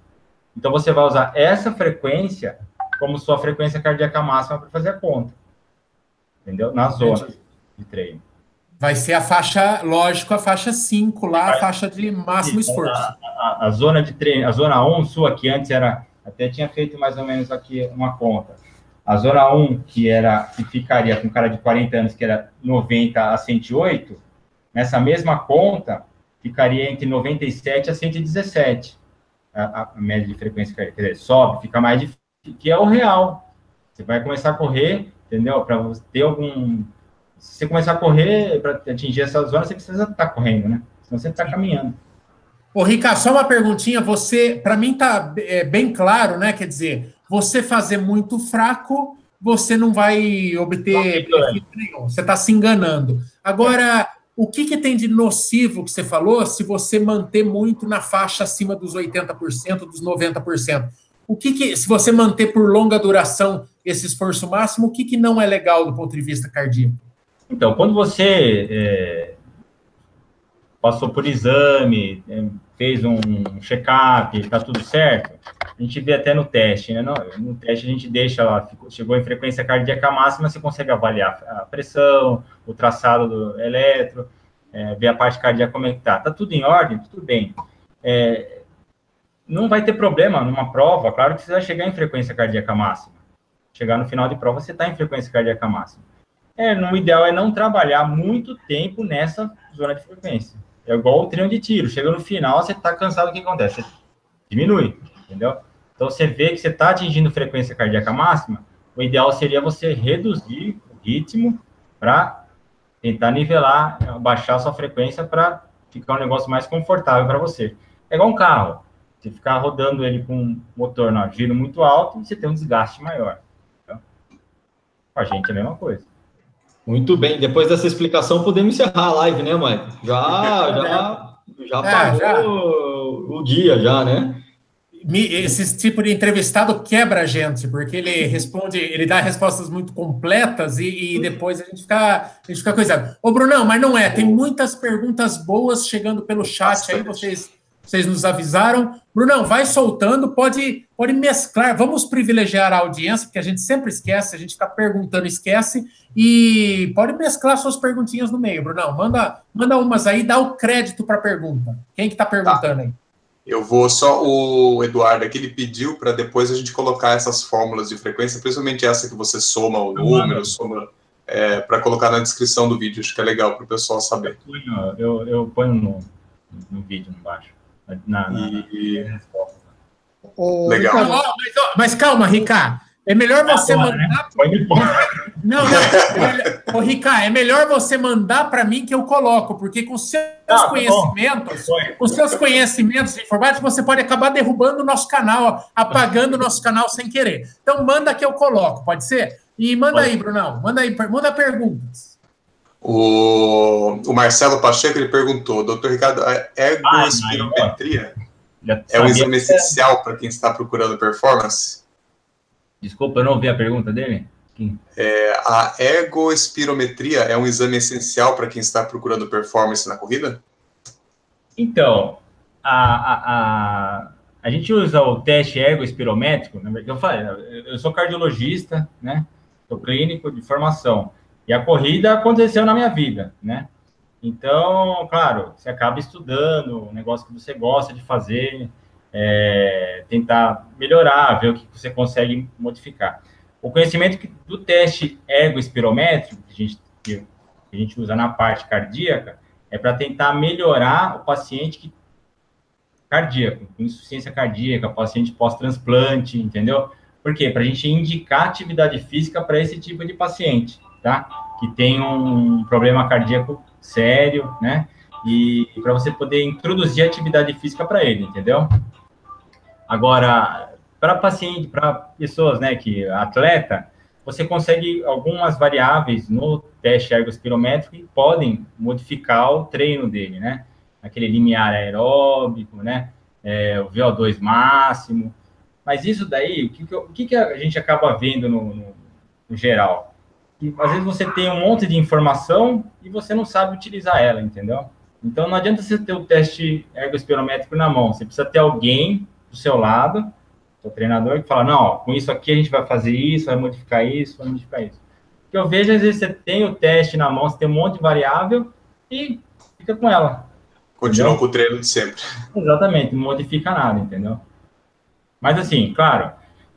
S3: Então você vai usar essa frequência como sua frequência cardíaca máxima para fazer a conta. Entendeu? Na zona de treino.
S2: Vai ser a faixa, lógico, a faixa 5 lá, a faixa de máximo esforço.
S3: A, a, a, zona de treino, a zona 1 sua, que antes era, até tinha feito mais ou menos aqui uma conta. A zona 1, que era, que ficaria com um cara de 40 anos, que era 90 a 108, nessa mesma conta, ficaria entre 97 a 117. a, a média de frequência quer dizer, sobe, fica mais difícil, que é o real. Você vai começar a correr, entendeu? Para ter algum. Se você começar a correr, para atingir essa zona, você precisa estar tá correndo, né? Senão você está caminhando.
S2: Ô, Ricardo, só uma perguntinha. Você, para mim, tá é, bem claro, né? Quer dizer, você fazer muito fraco, você não vai obter nenhum. Você está se enganando. Agora, o que, que tem de nocivo que você falou se você manter muito na faixa acima dos 80%, dos 90%? O que, que se você manter por longa duração esse esforço máximo, o que, que não é legal do ponto de vista cardíaco?
S3: Então, quando você é, passou por exame, é, fez um check-up, está tudo certo, a gente vê até no teste, né? No, teste a gente deixa lá, chegou em frequência cardíaca máxima, você consegue avaliar a pressão, o traçado do eletro, é, ver a parte cardíaca como é que tá. Tá tudo em ordem, tudo bem. É, não vai ter problema numa prova, claro que você vai chegar em frequência cardíaca máxima. Chegar no final de prova, você está em frequência cardíaca máxima. É, no ideal é não trabalhar muito tempo nessa zona de frequência. É igual o treino de tiro. Chega no final, você está cansado, o que acontece? Você diminui, entendeu? Então, você vê que você está atingindo frequência cardíaca máxima, o ideal seria você reduzir o ritmo para tentar nivelar, baixar sua frequência para ficar um negócio mais confortável para você. É igual um carro. Você ficar rodando ele com um motor no giro muito alto, você tem um desgaste maior. Então, a gente é a mesma coisa.
S4: Muito bem. Depois dessa explicação, podemos encerrar a live, né, Mike? Já, <laughs> já, já é, pagou já. o dia, já, né?
S2: esse tipo de entrevistado quebra a gente, porque ele <laughs> responde, ele dá respostas muito completas e, e depois a gente fica, a gente fica coisando. Ô, Brunão, mas não é, tem muitas perguntas boas chegando pelo chat aí, vocês, vocês nos avisaram. Brunão, vai soltando, pode, pode mesclar, vamos privilegiar a audiência, porque a gente sempre esquece, a gente está perguntando, esquece, e pode mesclar suas perguntinhas no meio, Brunão. Manda, manda umas aí, dá o crédito para a pergunta. Quem que está perguntando tá. aí?
S1: Eu vou só. O Eduardo aqui ele pediu para depois a gente colocar essas fórmulas de frequência, principalmente essa que você soma o número, soma. É, para colocar na descrição do vídeo. Acho que é legal para o pessoal saber.
S3: Eu, eu, eu ponho no, no vídeo embaixo. Na, na, e... na
S2: legal. mas, mas, calma, Ricardo. É melhor você mandar. Né? Não, não. Ô, Ricardo, é melhor você mandar para mim que eu coloco, porque com seus ah, conhecimentos, tá com seus conhecimentos de informática, você pode acabar derrubando o nosso canal, apagando o nosso canal sem querer. Então, manda que eu coloco, pode ser? E manda pode. aí, Brunão. Manda aí, manda perguntas.
S1: O, o Marcelo Pacheco ele perguntou, doutor Ricardo, a ergoespirometria ah, é um exame essencial para quem está procurando performance?
S3: Desculpa, eu não ouvi a pergunta dele.
S1: É, a ergoespirometria é um exame essencial para quem está procurando performance na corrida?
S3: Então, a, a, a, a gente usa o teste ergoespirométrico, né? eu falei, eu sou cardiologista, né? Sou clínico de formação. E a corrida aconteceu na minha vida, né? Então, claro, você acaba estudando um negócio que você gosta de fazer, é, tentar melhorar, ver o que você consegue modificar. O conhecimento do teste ergoespirométrico, que a gente, que a gente usa na parte cardíaca, é para tentar melhorar o paciente que, cardíaco, com insuficiência cardíaca, paciente pós-transplante, entendeu? Por quê? Para a gente indicar atividade física para esse tipo de paciente, tá? Que tem um problema cardíaco sério, né? E para você poder introduzir atividade física para ele, entendeu? Agora, para paciente, para pessoas, né, que atleta, você consegue algumas variáveis no teste ergospirométrico que podem modificar o treino dele, né? Aquele limiar aeróbico, né? É, o VO2 máximo. Mas isso daí, o que, o que, a gente acaba vendo no, no, no geral? Que às vezes você tem um monte de informação e você não sabe utilizar ela, entendeu? Então não adianta você ter o teste ergospirométrico na mão, você precisa ter alguém do seu lado, o treinador, que fala, não, com isso aqui a gente vai fazer isso, vai modificar isso, vai modificar isso. Porque eu vejo, às vezes, você tem o teste na mão, você tem um monte de variável e fica com ela.
S1: Continua com o treino de sempre.
S3: Exatamente, não modifica nada, entendeu? Mas, assim, claro,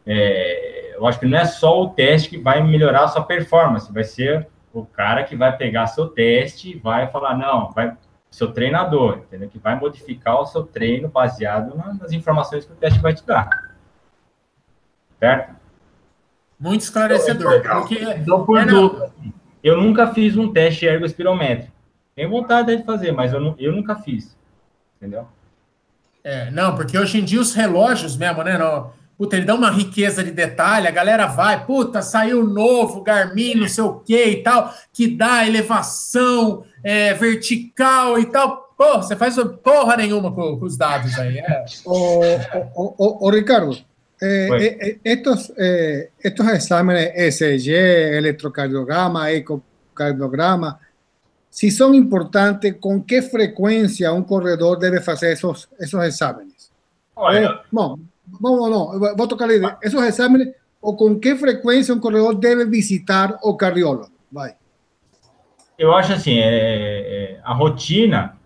S3: é, eu acho que não é só o teste que vai melhorar a sua performance, vai ser o cara que vai pegar seu teste e vai falar, não, vai seu treinador, entendeu? Que vai modificar o seu treino baseado nas informações que o teste vai te dar. Certo?
S2: Muito esclarecedor. Porque,
S3: então, por é, dúvida, eu nunca fiz um teste ergospirométrico. Tenho vontade de fazer, mas eu, não, eu nunca fiz. Entendeu?
S2: É, não, porque hoje em dia os relógios mesmo, né? Não, puta, ele dá uma riqueza de detalhe, a galera vai, puta, saiu novo, Garmin, não sei o que e tal, que dá elevação é, vertical e tal. Pô, você faz porra nenhuma com, com os dados aí. É.
S5: O, Ricardo, eh, eh, eh, estos, eh, estos exámenes ECG, electrocardiograma, ecocardiograma, si son importantes, ¿con qué frecuencia un corredor debe hacer esos, esos exámenes? No, no, no, voy a tocar esos exámenes, o con qué frequência um corredor deve visitar o cardiólogo? Vai.
S3: Eu acho assim, é, é, a rotina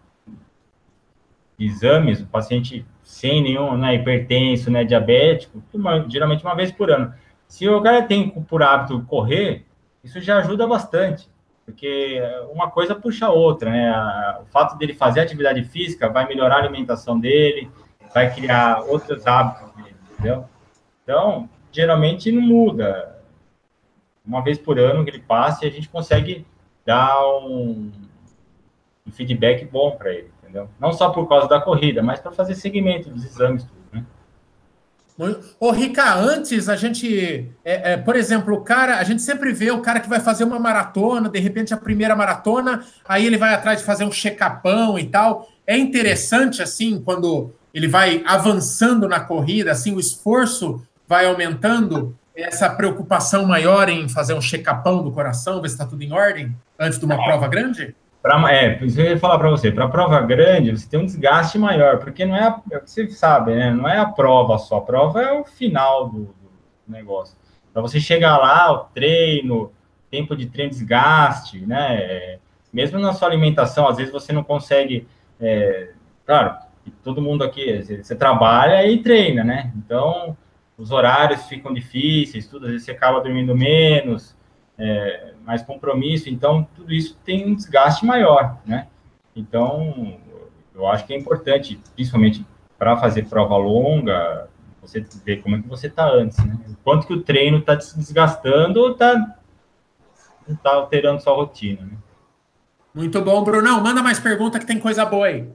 S3: de exames, o paciente sem nenhum né, hipertenso, né, diabético, uma, geralmente uma vez por ano. Se o cara tem por hábito correr, isso já ajuda bastante porque uma coisa puxa a outra, né? O fato dele fazer atividade física vai melhorar a alimentação dele, vai criar outros hábitos entendeu? Então, geralmente não muda. Uma vez por ano que ele passe, a gente consegue dar um, um feedback bom para ele, entendeu? Não só por causa da corrida, mas para fazer segmento dos exames, tudo, né?
S2: Ô, Rica, antes a gente, é, é, por exemplo, o cara, a gente sempre vê o cara que vai fazer uma maratona, de repente a primeira maratona, aí ele vai atrás de fazer um check-upão e tal. É interessante, assim, quando ele vai avançando na corrida, assim, o esforço vai aumentando, essa preocupação maior em fazer um check-upão do coração, ver se está tudo em ordem, antes de uma é. prova grande?
S3: Pra, é, isso eu ia falar para você, para prova grande, você tem um desgaste maior, porque não é, a, é você sabe, né? Não é a prova só, a prova é o final do, do negócio. Para você chegar lá, o treino, tempo de treino, desgaste, né? Mesmo na sua alimentação, às vezes você não consegue, é, claro, todo mundo aqui, você trabalha e treina, né? Então, os horários ficam difíceis, tudo, às vezes você acaba dormindo menos, é, mais compromisso, então tudo isso tem um desgaste maior, né? Então, eu acho que é importante, principalmente para fazer prova longa, você ver como é que você está antes, né? O quanto que o treino está se desgastando ou está tá alterando sua rotina, né?
S2: Muito bom, Brunão. Manda mais pergunta que tem coisa boa aí.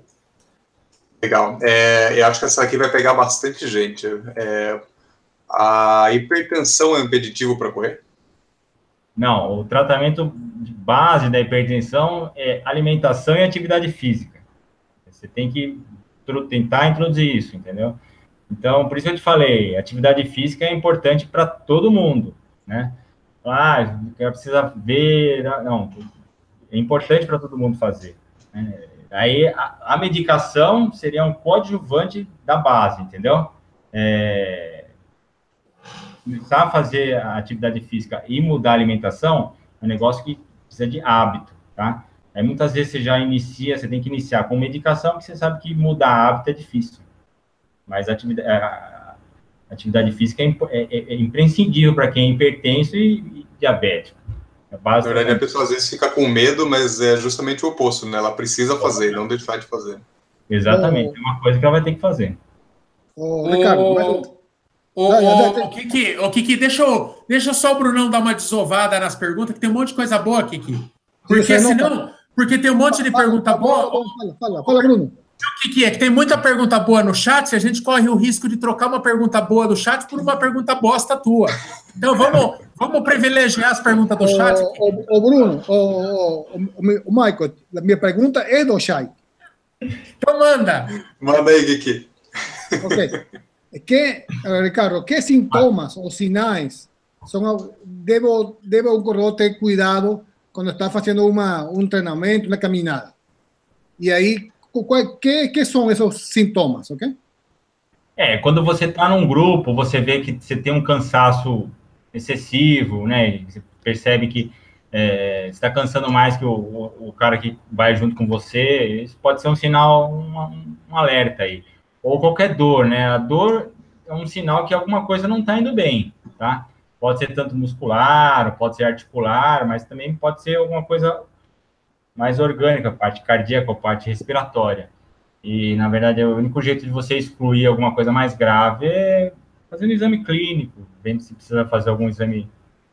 S1: Legal. É, eu acho que essa aqui vai pegar bastante gente. É, a hipertensão é impeditivo para correr?
S3: Não, o tratamento de base da hipertensão é alimentação e atividade física. Você tem que tentar introduzir isso, entendeu? Então, por isso eu te falei, atividade física é importante para todo mundo, né? Ah, precisa ver, não, é importante para todo mundo fazer. Né? Aí a, a, medicação seria um coadjuvante da base, entendeu? É, começar a fazer a atividade física e mudar a alimentação é um negócio que precisa de hábito, tá? Aí muitas vezes você já inicia, você tem que iniciar com medicação, porque você sabe que mudar hábito é difícil. Mas a atividade, a atividade física é, é, é, é imprescindível para quem é hipertenso e, e diabético.
S1: É Na verdade, a pessoa às vezes fica com medo, mas é justamente o oposto, né? Ela precisa fazer, não deixar de fazer.
S3: Exatamente, é uma coisa que ela vai ter que fazer.
S2: Ô, Ricardo, mas o, o, o, Kiki, o Kiki deixa, eu, deixa só o Brunão dar uma desovada nas perguntas, que tem um monte de coisa boa, Kiki. Porque senão. Porque tem um monte de pergunta boa. Fala, fala, fala, Bruno. O Kiki é que tem muita pergunta boa no chat e a gente corre o risco de trocar uma pergunta boa do chat por uma pergunta bosta tua. Então vamos, vamos privilegiar as perguntas do chat.
S5: Ô, Bruno, o, o, Michael, a minha pergunta é do chat.
S2: Então manda.
S1: Manda aí, Kiki.
S5: Ok. ¿Qué, Ricardo, qué síntomas o sinais son, debo, debo un corredor tener cuidado cuando está haciendo uma, um treinamento, uma caminhada? E aí, qual, que, que são esses sintomas, ok?
S3: É, quando você está num grupo, você vê que você tem um cansaço excessivo, né? Você percebe que é, está cansando mais que o, o, o, cara que vai junto com você. Isso pode ser um sinal, um, um alerta aí ou qualquer dor, né? A dor é um sinal que alguma coisa não está indo bem, tá? Pode ser tanto muscular, pode ser articular, mas também pode ser alguma coisa mais orgânica, parte cardíaca, parte respiratória. E, na verdade, o único jeito de você excluir alguma coisa mais grave é fazendo exame clínico, vendo se precisa fazer algum exame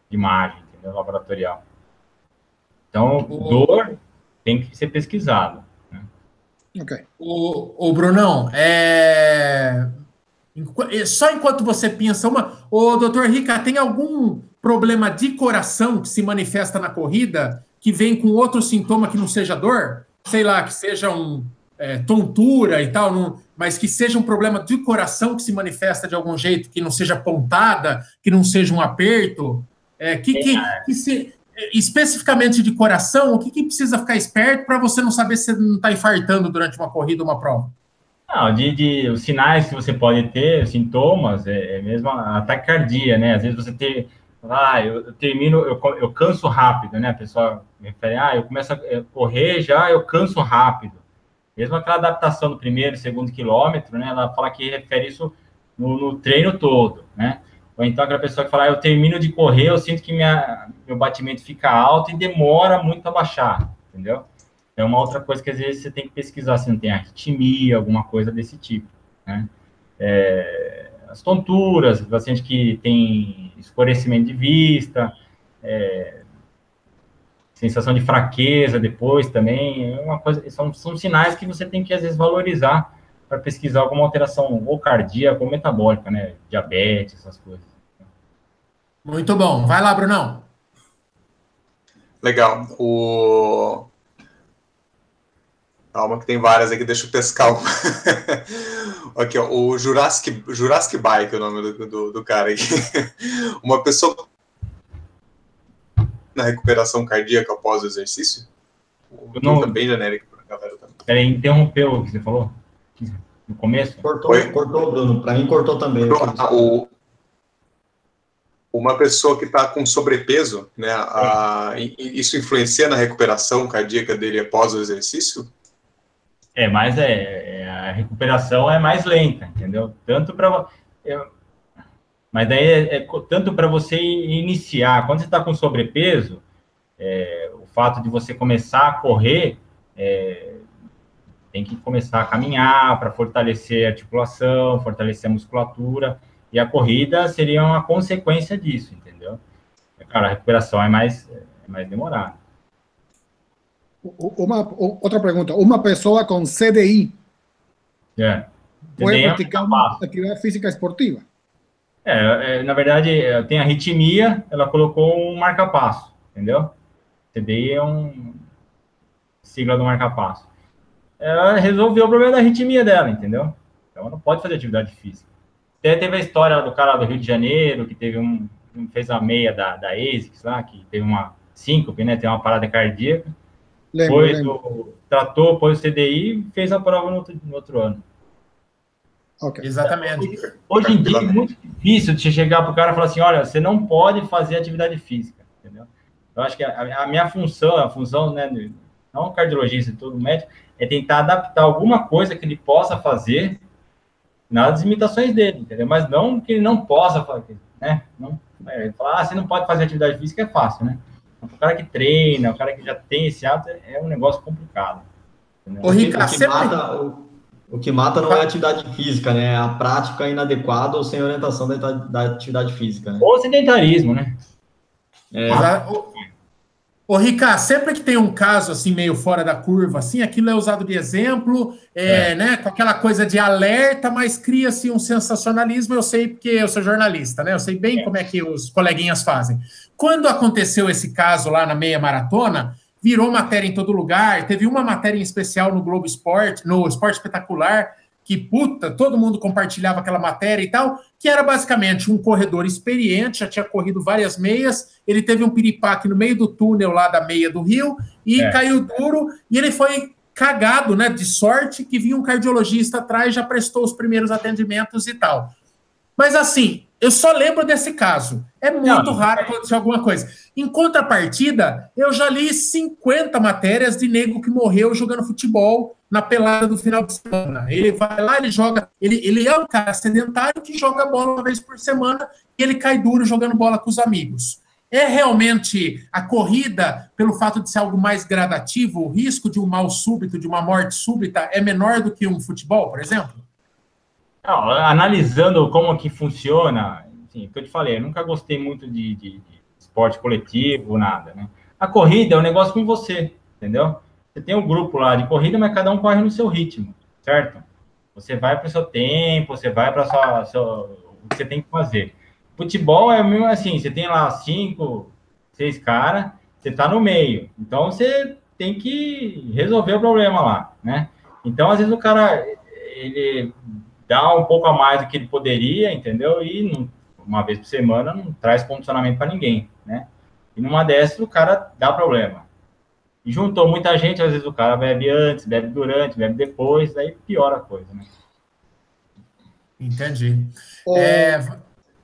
S3: de imagem, entendeu? laboratorial. Então, dor tem que ser pesquisado. Né?
S2: Ok. O, o Brunão, é... só enquanto você pensa uma... O doutor Rica, tem algum problema de coração que se manifesta na corrida que vem com outro sintoma que não seja dor? Sei lá, que seja um é, tontura e tal, não, mas que seja um problema de coração que se manifesta de algum jeito, que não seja pontada, que não seja um aperto, é, que, que, que se, especificamente de coração, o que, que precisa ficar esperto para você não saber se não está infartando durante uma corrida ou uma prova?
S3: Não, de, de, os sinais que você pode ter, sintomas, é, é mesmo a taquicardia, né? Às vezes você tem, ah, eu, eu termino, eu, eu canso rápido, né? A pessoa me refere, ah, eu começo a correr já, eu canso rápido. Mesmo aquela adaptação do primeiro, segundo quilômetro, né? Ela fala que refere isso no, no treino todo, né? Ou então aquela pessoa que fala, ah, eu termino de correr, eu sinto que minha, meu batimento fica alto e demora muito a baixar, entendeu? É uma outra coisa que às vezes você tem que pesquisar se não tem arritmia, alguma coisa desse tipo, né? É, as tonturas, paciente que tem escurecimento de vista, é, sensação de fraqueza depois também, é uma coisa, são, são sinais que você tem que às vezes valorizar para pesquisar alguma alteração ou cardíaca ou metabólica, né? Diabetes, essas coisas.
S2: Muito bom. Vai lá, Brunão.
S1: Legal. O... Calma que tem várias aqui, deixa eu pescar uma. <laughs> aqui, ó, o Jurassic, Jurassic Bike é o nome do, do, do cara aí. <laughs> uma pessoa na recuperação cardíaca após o exercício?
S3: não... Também genérico para a galera também. Peraí, interrompeu o que você falou? No começo?
S4: Cortou, cortou Bruno. Para mim, cortou também.
S1: O, uma pessoa que está com sobrepeso, né, a, isso influencia na recuperação cardíaca dele após o exercício?
S3: É, mas é, é a recuperação é mais lenta, entendeu? Tanto para mas daí é, é tanto para você iniciar, quando você está com sobrepeso, é, o fato de você começar a correr, é, tem que começar a caminhar para fortalecer a articulação, fortalecer a musculatura, e a corrida seria uma consequência disso, entendeu? Cara, a recuperação é mais, é mais demorada.
S5: Uma, outra pergunta, uma pessoa com CDI
S3: é.
S5: pode praticar uma atividade física esportiva?
S3: É, é, na verdade, tem a arritmia, ela colocou um marca-passo, entendeu? CDI é um sigla do marca-passo. Ela resolveu o problema da arritmia dela, entendeu? Então, ela não pode fazer atividade física. Até teve a história do cara do Rio de Janeiro, que teve um, fez a meia da, da ASICS lá, que teve uma síncope, né? Tem uma parada cardíaca. Lembro, foi lembro. tratou, pôs o CDI e fez a prova no outro, no outro ano.
S2: Okay. Exatamente.
S3: Hoje em dia é muito difícil de chegar para o cara e falar assim: olha, você não pode fazer atividade física, entendeu? Eu acho que a, a minha função, a função, né, não cardiologista, todo médico, é tentar adaptar alguma coisa que ele possa fazer nas limitações dele, entendeu? Mas não que ele não possa fazer, né? Não, é, falar, ah, você não pode fazer atividade física é fácil, né? O cara que treina, o cara que já tem esse hábito, é um negócio complicado.
S4: Entendeu? O Ricardo, sempre... mata, o que mata não é a atividade física, né? É a prática inadequada ou sem orientação da, da atividade física. Né?
S3: Ou sedentarismo, né?
S2: É. O, o Ricardo, sempre que tem um caso assim meio fora da curva, assim, aquilo é usado de exemplo, é, é. né? Com aquela coisa de alerta, mas cria-se um sensacionalismo. Eu sei porque eu sou jornalista, né? Eu sei bem é. como é que os coleguinhas fazem. Quando aconteceu esse caso lá na meia maratona, virou matéria em todo lugar. Teve uma matéria em especial no Globo Esporte, no Esporte Espetacular, que puta, todo mundo compartilhava aquela matéria e tal, que era basicamente um corredor experiente, já tinha corrido várias meias, ele teve um piripaque no meio do túnel lá da meia do Rio e é. caiu duro e ele foi cagado, né, de sorte que vinha um cardiologista atrás, já prestou os primeiros atendimentos e tal. Mas assim, eu só lembro desse caso. É muito não, raro acontecer alguma coisa. Em contrapartida, eu já li 50 matérias de nego que morreu jogando futebol na pelada do final de semana. Ele vai lá, ele joga. Ele, ele é um cara sedentário que joga bola uma vez por semana e ele cai duro jogando bola com os amigos. É realmente a corrida, pelo fato de ser algo mais gradativo, o risco de um mal súbito, de uma morte súbita, é menor do que um futebol, por exemplo?
S3: Não, analisando como que funciona, assim, que eu te falei, eu nunca gostei muito de, de, de esporte coletivo, nada, né? A corrida é um negócio com você, entendeu? Você tem um grupo lá de corrida, mas cada um corre no seu ritmo, certo? Você vai para o seu tempo, você vai para o que você tem que fazer. Futebol é mesmo assim, você tem lá cinco, seis caras, você tá no meio. Então você tem que resolver o problema lá, né? Então, às vezes o cara ele dá um pouco a mais do que ele poderia, entendeu? E não, uma vez por semana não traz condicionamento para ninguém, né? E numa dessas o cara dá problema. E juntou muita gente, às vezes o cara bebe antes, bebe durante, bebe depois, aí piora a coisa, né?
S2: Entendi. É,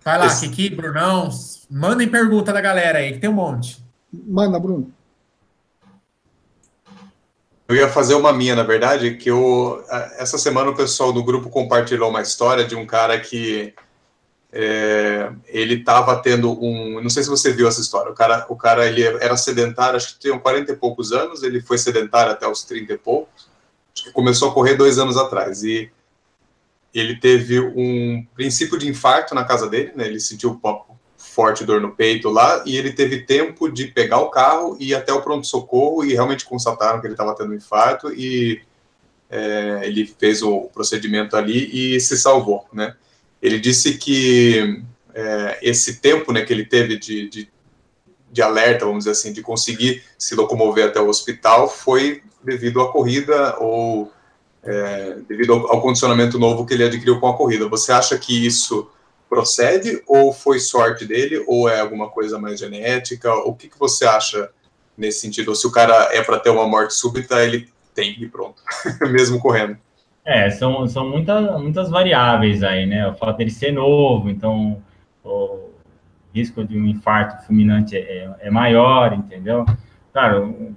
S2: vai lá, Esse... Kiki, Brunão, mandem pergunta da galera aí, que tem um monte.
S5: Manda, Bruno.
S1: Eu ia fazer uma minha, na verdade, que eu, essa semana o pessoal do grupo compartilhou uma história de um cara que é, ele estava tendo um, não sei se você viu essa história, o cara, o cara ele era sedentário, acho que tinha 40 e poucos anos, ele foi sedentário até os 30 e poucos, começou a correr dois anos atrás, e ele teve um princípio de infarto na casa dele, né, ele sentiu forte dor no peito lá, e ele teve tempo de pegar o carro e ir até o pronto-socorro, e realmente constataram que ele estava tendo um infarto, e é, ele fez o procedimento ali e se salvou, né, ele disse que é, esse tempo né, que ele teve de, de, de, alerta, vamos dizer assim, de conseguir se locomover até o hospital foi devido à corrida ou é, devido ao, ao, condicionamento novo que ele adquiriu com a corrida. Você acha que isso procede ou foi sorte dele ou é alguma coisa mais genética? O que, que você acha nesse sentido? Ou se o cara é para ter uma morte súbita, ele tem e pronto, <laughs> mesmo correndo.
S3: É, são, são muita, muitas variáveis aí, né? O fato dele ser novo, então o risco de um infarto fulminante é, é maior, entendeu? Claro,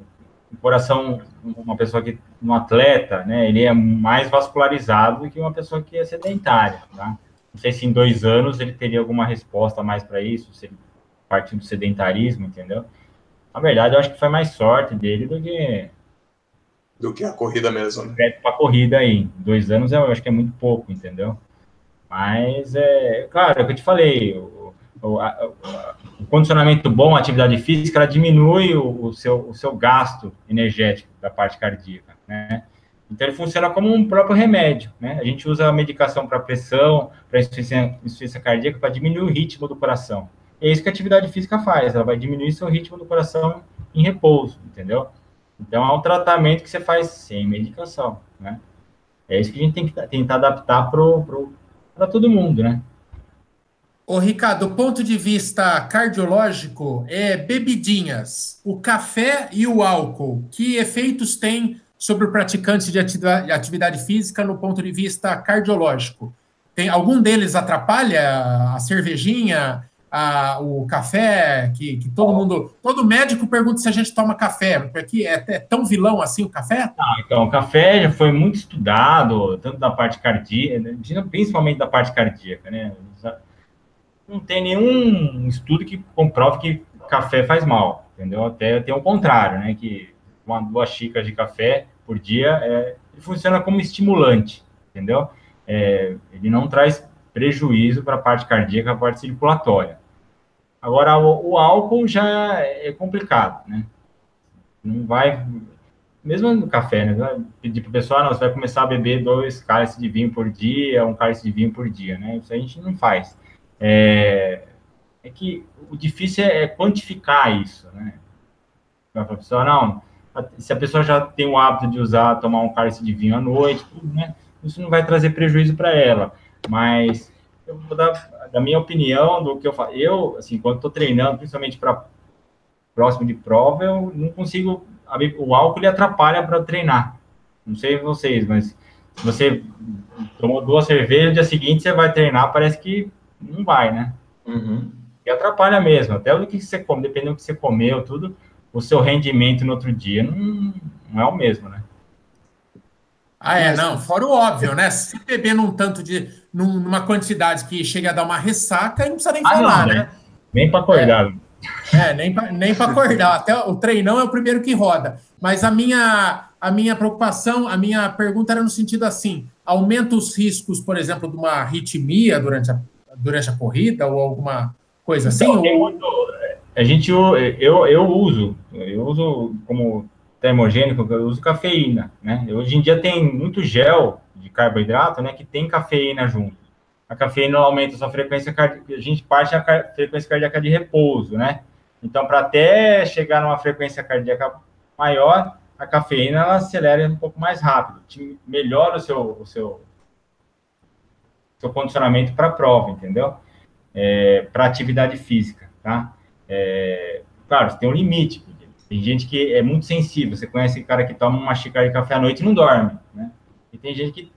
S3: o coração, uma pessoa que, um atleta, né, ele é mais vascularizado do que uma pessoa que é sedentária, tá? Não sei se em dois anos ele teria alguma resposta mais para isso, se ele partir do sedentarismo, entendeu? Na verdade, eu acho que foi mais sorte dele do que
S1: do que a corrida mesmo. Né?
S3: Para a corrida aí, dois anos eu acho que é muito pouco, entendeu? Mas é claro, é o que eu te falei, o, o, a, o condicionamento bom, a atividade física, ela diminui o, o, seu, o seu gasto energético da parte cardíaca, né? Então ele funciona como um próprio remédio, né? A gente usa a medicação para pressão, para insuficiência, insuficiência cardíaca, para diminuir o ritmo do coração. é isso que a atividade física faz, ela vai diminuir seu ritmo do coração em repouso, entendeu? Então, é um tratamento que você faz sem medicação, né? É isso que a gente tem que tentar adaptar para todo mundo, né?
S2: Ô, Ricardo, do ponto de vista cardiológico, é bebidinhas, o café e o álcool, que efeitos tem sobre o praticante de atividade física no ponto de vista cardiológico? Tem algum deles atrapalha a cervejinha, a, o café, que, que todo mundo, todo médico pergunta se a gente toma café, porque é, é tão vilão assim o café?
S3: Ah, então, o café já foi muito estudado, tanto da parte cardíaca, né, principalmente da parte cardíaca, né? Não tem nenhum estudo que comprove que café faz mal, entendeu? Até tem o contrário, né? Que uma, duas xícaras de café por dia é, funciona como estimulante, entendeu? É, ele não traz prejuízo para a parte cardíaca, a parte circulatória. Agora, o, o, álcool já é complicado, né? Não vai, mesmo no café, né? Pedir para o pessoal, não, você vai começar a beber dois cálices de vinho por dia, um cálice de vinho por dia, né? Isso a gente não faz. É, é que o difícil é quantificar isso, né? Para a pessoa, não, se a pessoa já tem o hábito de usar, tomar um cálice de vinho à noite, tudo, né? Isso não vai trazer prejuízo para ela. Mas eu vou dar da minha opinião do que eu faço. Eu, assim, quando estou treinando, principalmente para próximo de prova, eu não consigo. O álcool ele atrapalha para treinar. Não sei vocês, mas se você tomou duas cervejas, no dia seguinte você vai treinar, parece que não vai, né? Uhum. E atrapalha mesmo. Até o que você come, dependendo do que você comeu, tudo, o seu rendimento no outro dia não, não é o mesmo, né?
S2: Ah, é, não, fora o óbvio, né? Se beber num tanto de. numa quantidade que chega a dar uma ressaca, não precisa nem ah, falar, não, né?
S3: Nem para acordar. É.
S2: É, nem para nem acordar. Até o treinão é o primeiro que roda. Mas a minha, a minha preocupação, a minha pergunta era no sentido assim: aumenta os riscos, por exemplo, de uma arritmia durante a, durante a corrida ou alguma coisa assim? Então, ou... muito,
S3: a gente, eu, eu uso, eu uso como termogênico, eu uso cafeína, né? Hoje em dia tem muito gel de carboidrato, né, que tem cafeína junto. A cafeína aumenta a sua frequência cardíaca, a gente parte a frequência cardíaca de repouso, né? Então, para até chegar numa frequência cardíaca maior, a cafeína ela acelera um pouco mais rápido, melhora o seu, o seu, seu condicionamento para a prova, entendeu? É, para atividade física, tá? É, claro, tem um limite. Tem gente que é muito sensível. Você conhece cara que toma uma xícara de café à noite e não dorme, né? E tem gente que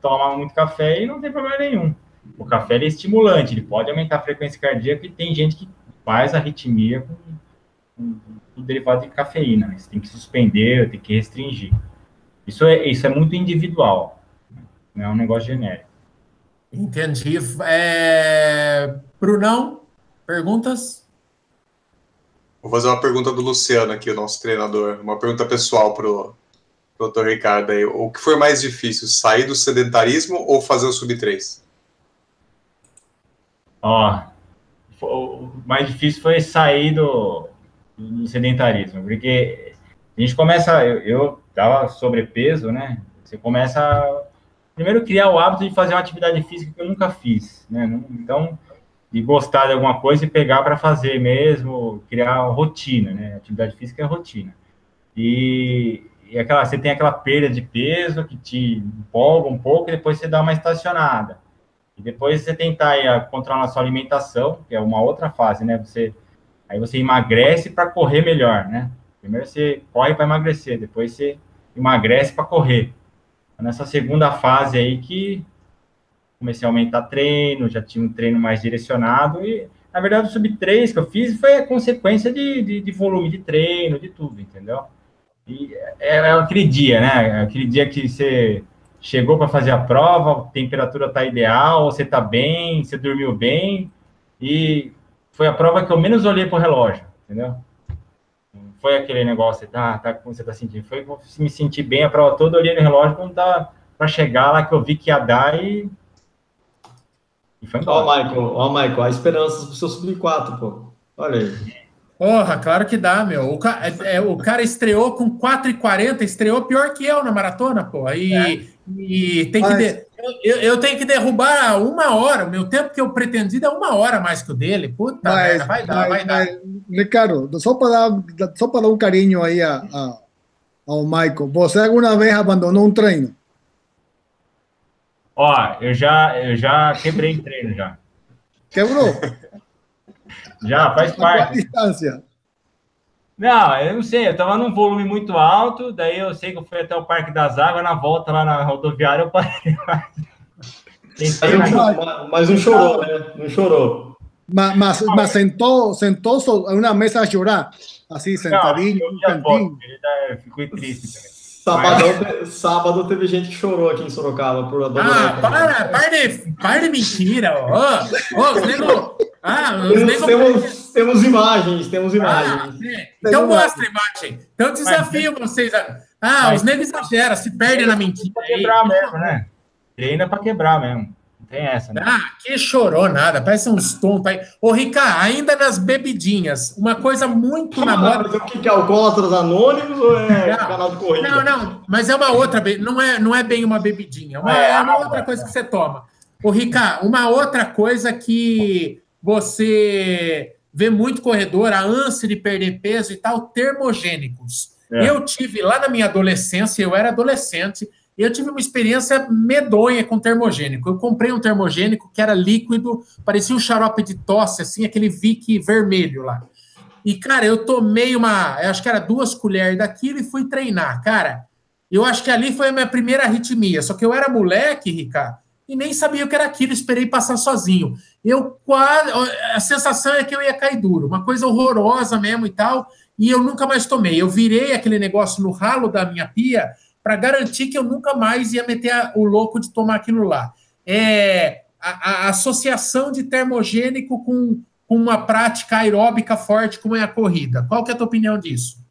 S3: toma muito café e não tem problema nenhum. O café é estimulante, ele pode aumentar a frequência cardíaca e tem gente que faz arritmia com, com derivado de cafeína. Né? Você tem que suspender, tem que restringir. Isso é, isso é muito individual, né? não é um negócio genérico.
S2: Entendi. É... Brunão, perguntas?
S1: Vou fazer uma pergunta do Luciano aqui, o nosso treinador. Uma pergunta pessoal para o doutor Ricardo aí. O que foi mais difícil, sair do sedentarismo ou fazer o sub-3?
S3: Ó, o mais difícil foi sair do, do sedentarismo, porque a gente começa, eu, eu tava sobrepeso, né? Você começa a, primeiro criar o hábito de fazer uma atividade física que eu nunca fiz, né? Então, de gostar de alguma coisa e pegar para fazer mesmo, criar rotina, né? Atividade física é rotina. E, e aquela, você tem aquela perda de peso que te empolga um pouco e depois você dá uma estacionada. E depois você tentar aí, controlar a sua alimentação, que é uma outra fase, né? Você, aí você emagrece para correr melhor, né? Primeiro você corre para emagrecer, depois você emagrece para correr. Nessa segunda fase aí que comecei a aumentar treino, já tinha um treino mais direcionado e, na verdade, o sub-3 que eu fiz foi a consequência de, de, de, volume de treino, de tudo, entendeu? E é, é aquele dia, né? Aquele dia que você chegou para fazer a prova, a temperatura tá ideal, você tá bem, você dormiu bem, e foi a prova que eu menos olhei para o relógio, entendeu? Foi aquele negócio, tá, tá, como você tá sentindo? Foi me sentir bem a prova toda, olhei no relógio quando tá para chegar lá que eu vi que ia dar e
S4: Ó, oh, Michael, ó, Michael, há esperanças pro seu sub-4, pô. Olha aí.
S2: Porra, claro que dá, meu. O, ca... é, o cara estreou com 4,40, estreou pior que eu na maratona, pô. E, é. e tem que. De... Eu, eu, tenho que derrubar uma hora. O meu tempo que eu pretendi é uma hora mais que o dele. Puta mas, merda, vai dar, mas, vai dar.
S5: Ricardo, só para dar, só para dar um carinho aí a, a, ao Michael. Você alguma vez abandonou um treino?
S3: Ó, eu já, eu já quebrei treino já.
S5: Quebrou?
S3: já, faz parte. Qual
S5: distância?
S3: Não, eu não sei, eu tava num volume muito alto, daí eu sei que eu fui até o Parque das Águas, na volta lá na rodoviária eu parei. <laughs>
S4: mas, um, mas não chorou, né? Não chorou.
S5: Mas, mas, mas sentou, sentou em uma mesa a chorar, assim, sentadinho, não, um cantinho.
S3: Ele ficou triste também.
S4: Sábado, sábado teve gente que chorou aqui em Sorocaba por
S2: Ah, para, para de, para de mentira, ó. Ó, os nego, ah, os
S4: temos, nego... temos, temos imagens, temos ah, imagens.
S2: Ah, então mostra a imagem. Então desafio Mas, vocês. A... Ah, Mas, os negros exageram, se perdem na mentira.
S3: Pra quebrar mesmo, né? Treina pra quebrar mesmo tem essa, né?
S2: Ah, que chorou nada, parece uns tontos aí. Ô, Ricardo, ainda nas bebidinhas, uma coisa muito ah, na moda.
S4: Mas o que é Alcoólatras Anônimos ou é não, canal de corrida?
S2: Não, não, mas é uma outra, não é, não é bem uma bebidinha, uma, é, é uma outra coisa que você toma. Ô, Ricardo, uma outra coisa que você vê muito corredor, a ânsia de perder peso e tal, termogênicos. É. Eu tive lá na minha adolescência, eu era adolescente, e eu tive uma experiência medonha com termogênico. Eu comprei um termogênico que era líquido, parecia um xarope de tosse, assim, aquele Vic vermelho lá. E, cara, eu tomei uma, eu acho que era duas colheres daquilo e fui treinar. Cara, eu acho que ali foi a minha primeira arritmia. Só que eu era moleque, Ricardo, e nem sabia o que era aquilo, esperei passar sozinho. Eu quase. A sensação é que eu ia cair duro, uma coisa horrorosa mesmo e tal, e eu nunca mais tomei. Eu virei aquele negócio no ralo da minha pia para garantir que eu nunca mais ia meter a, o louco de tomar aquilo lá. É, a, a, associação de termogênico com, com uma prática aeróbica forte como é a corrida. Qual que é a tua opinião disso?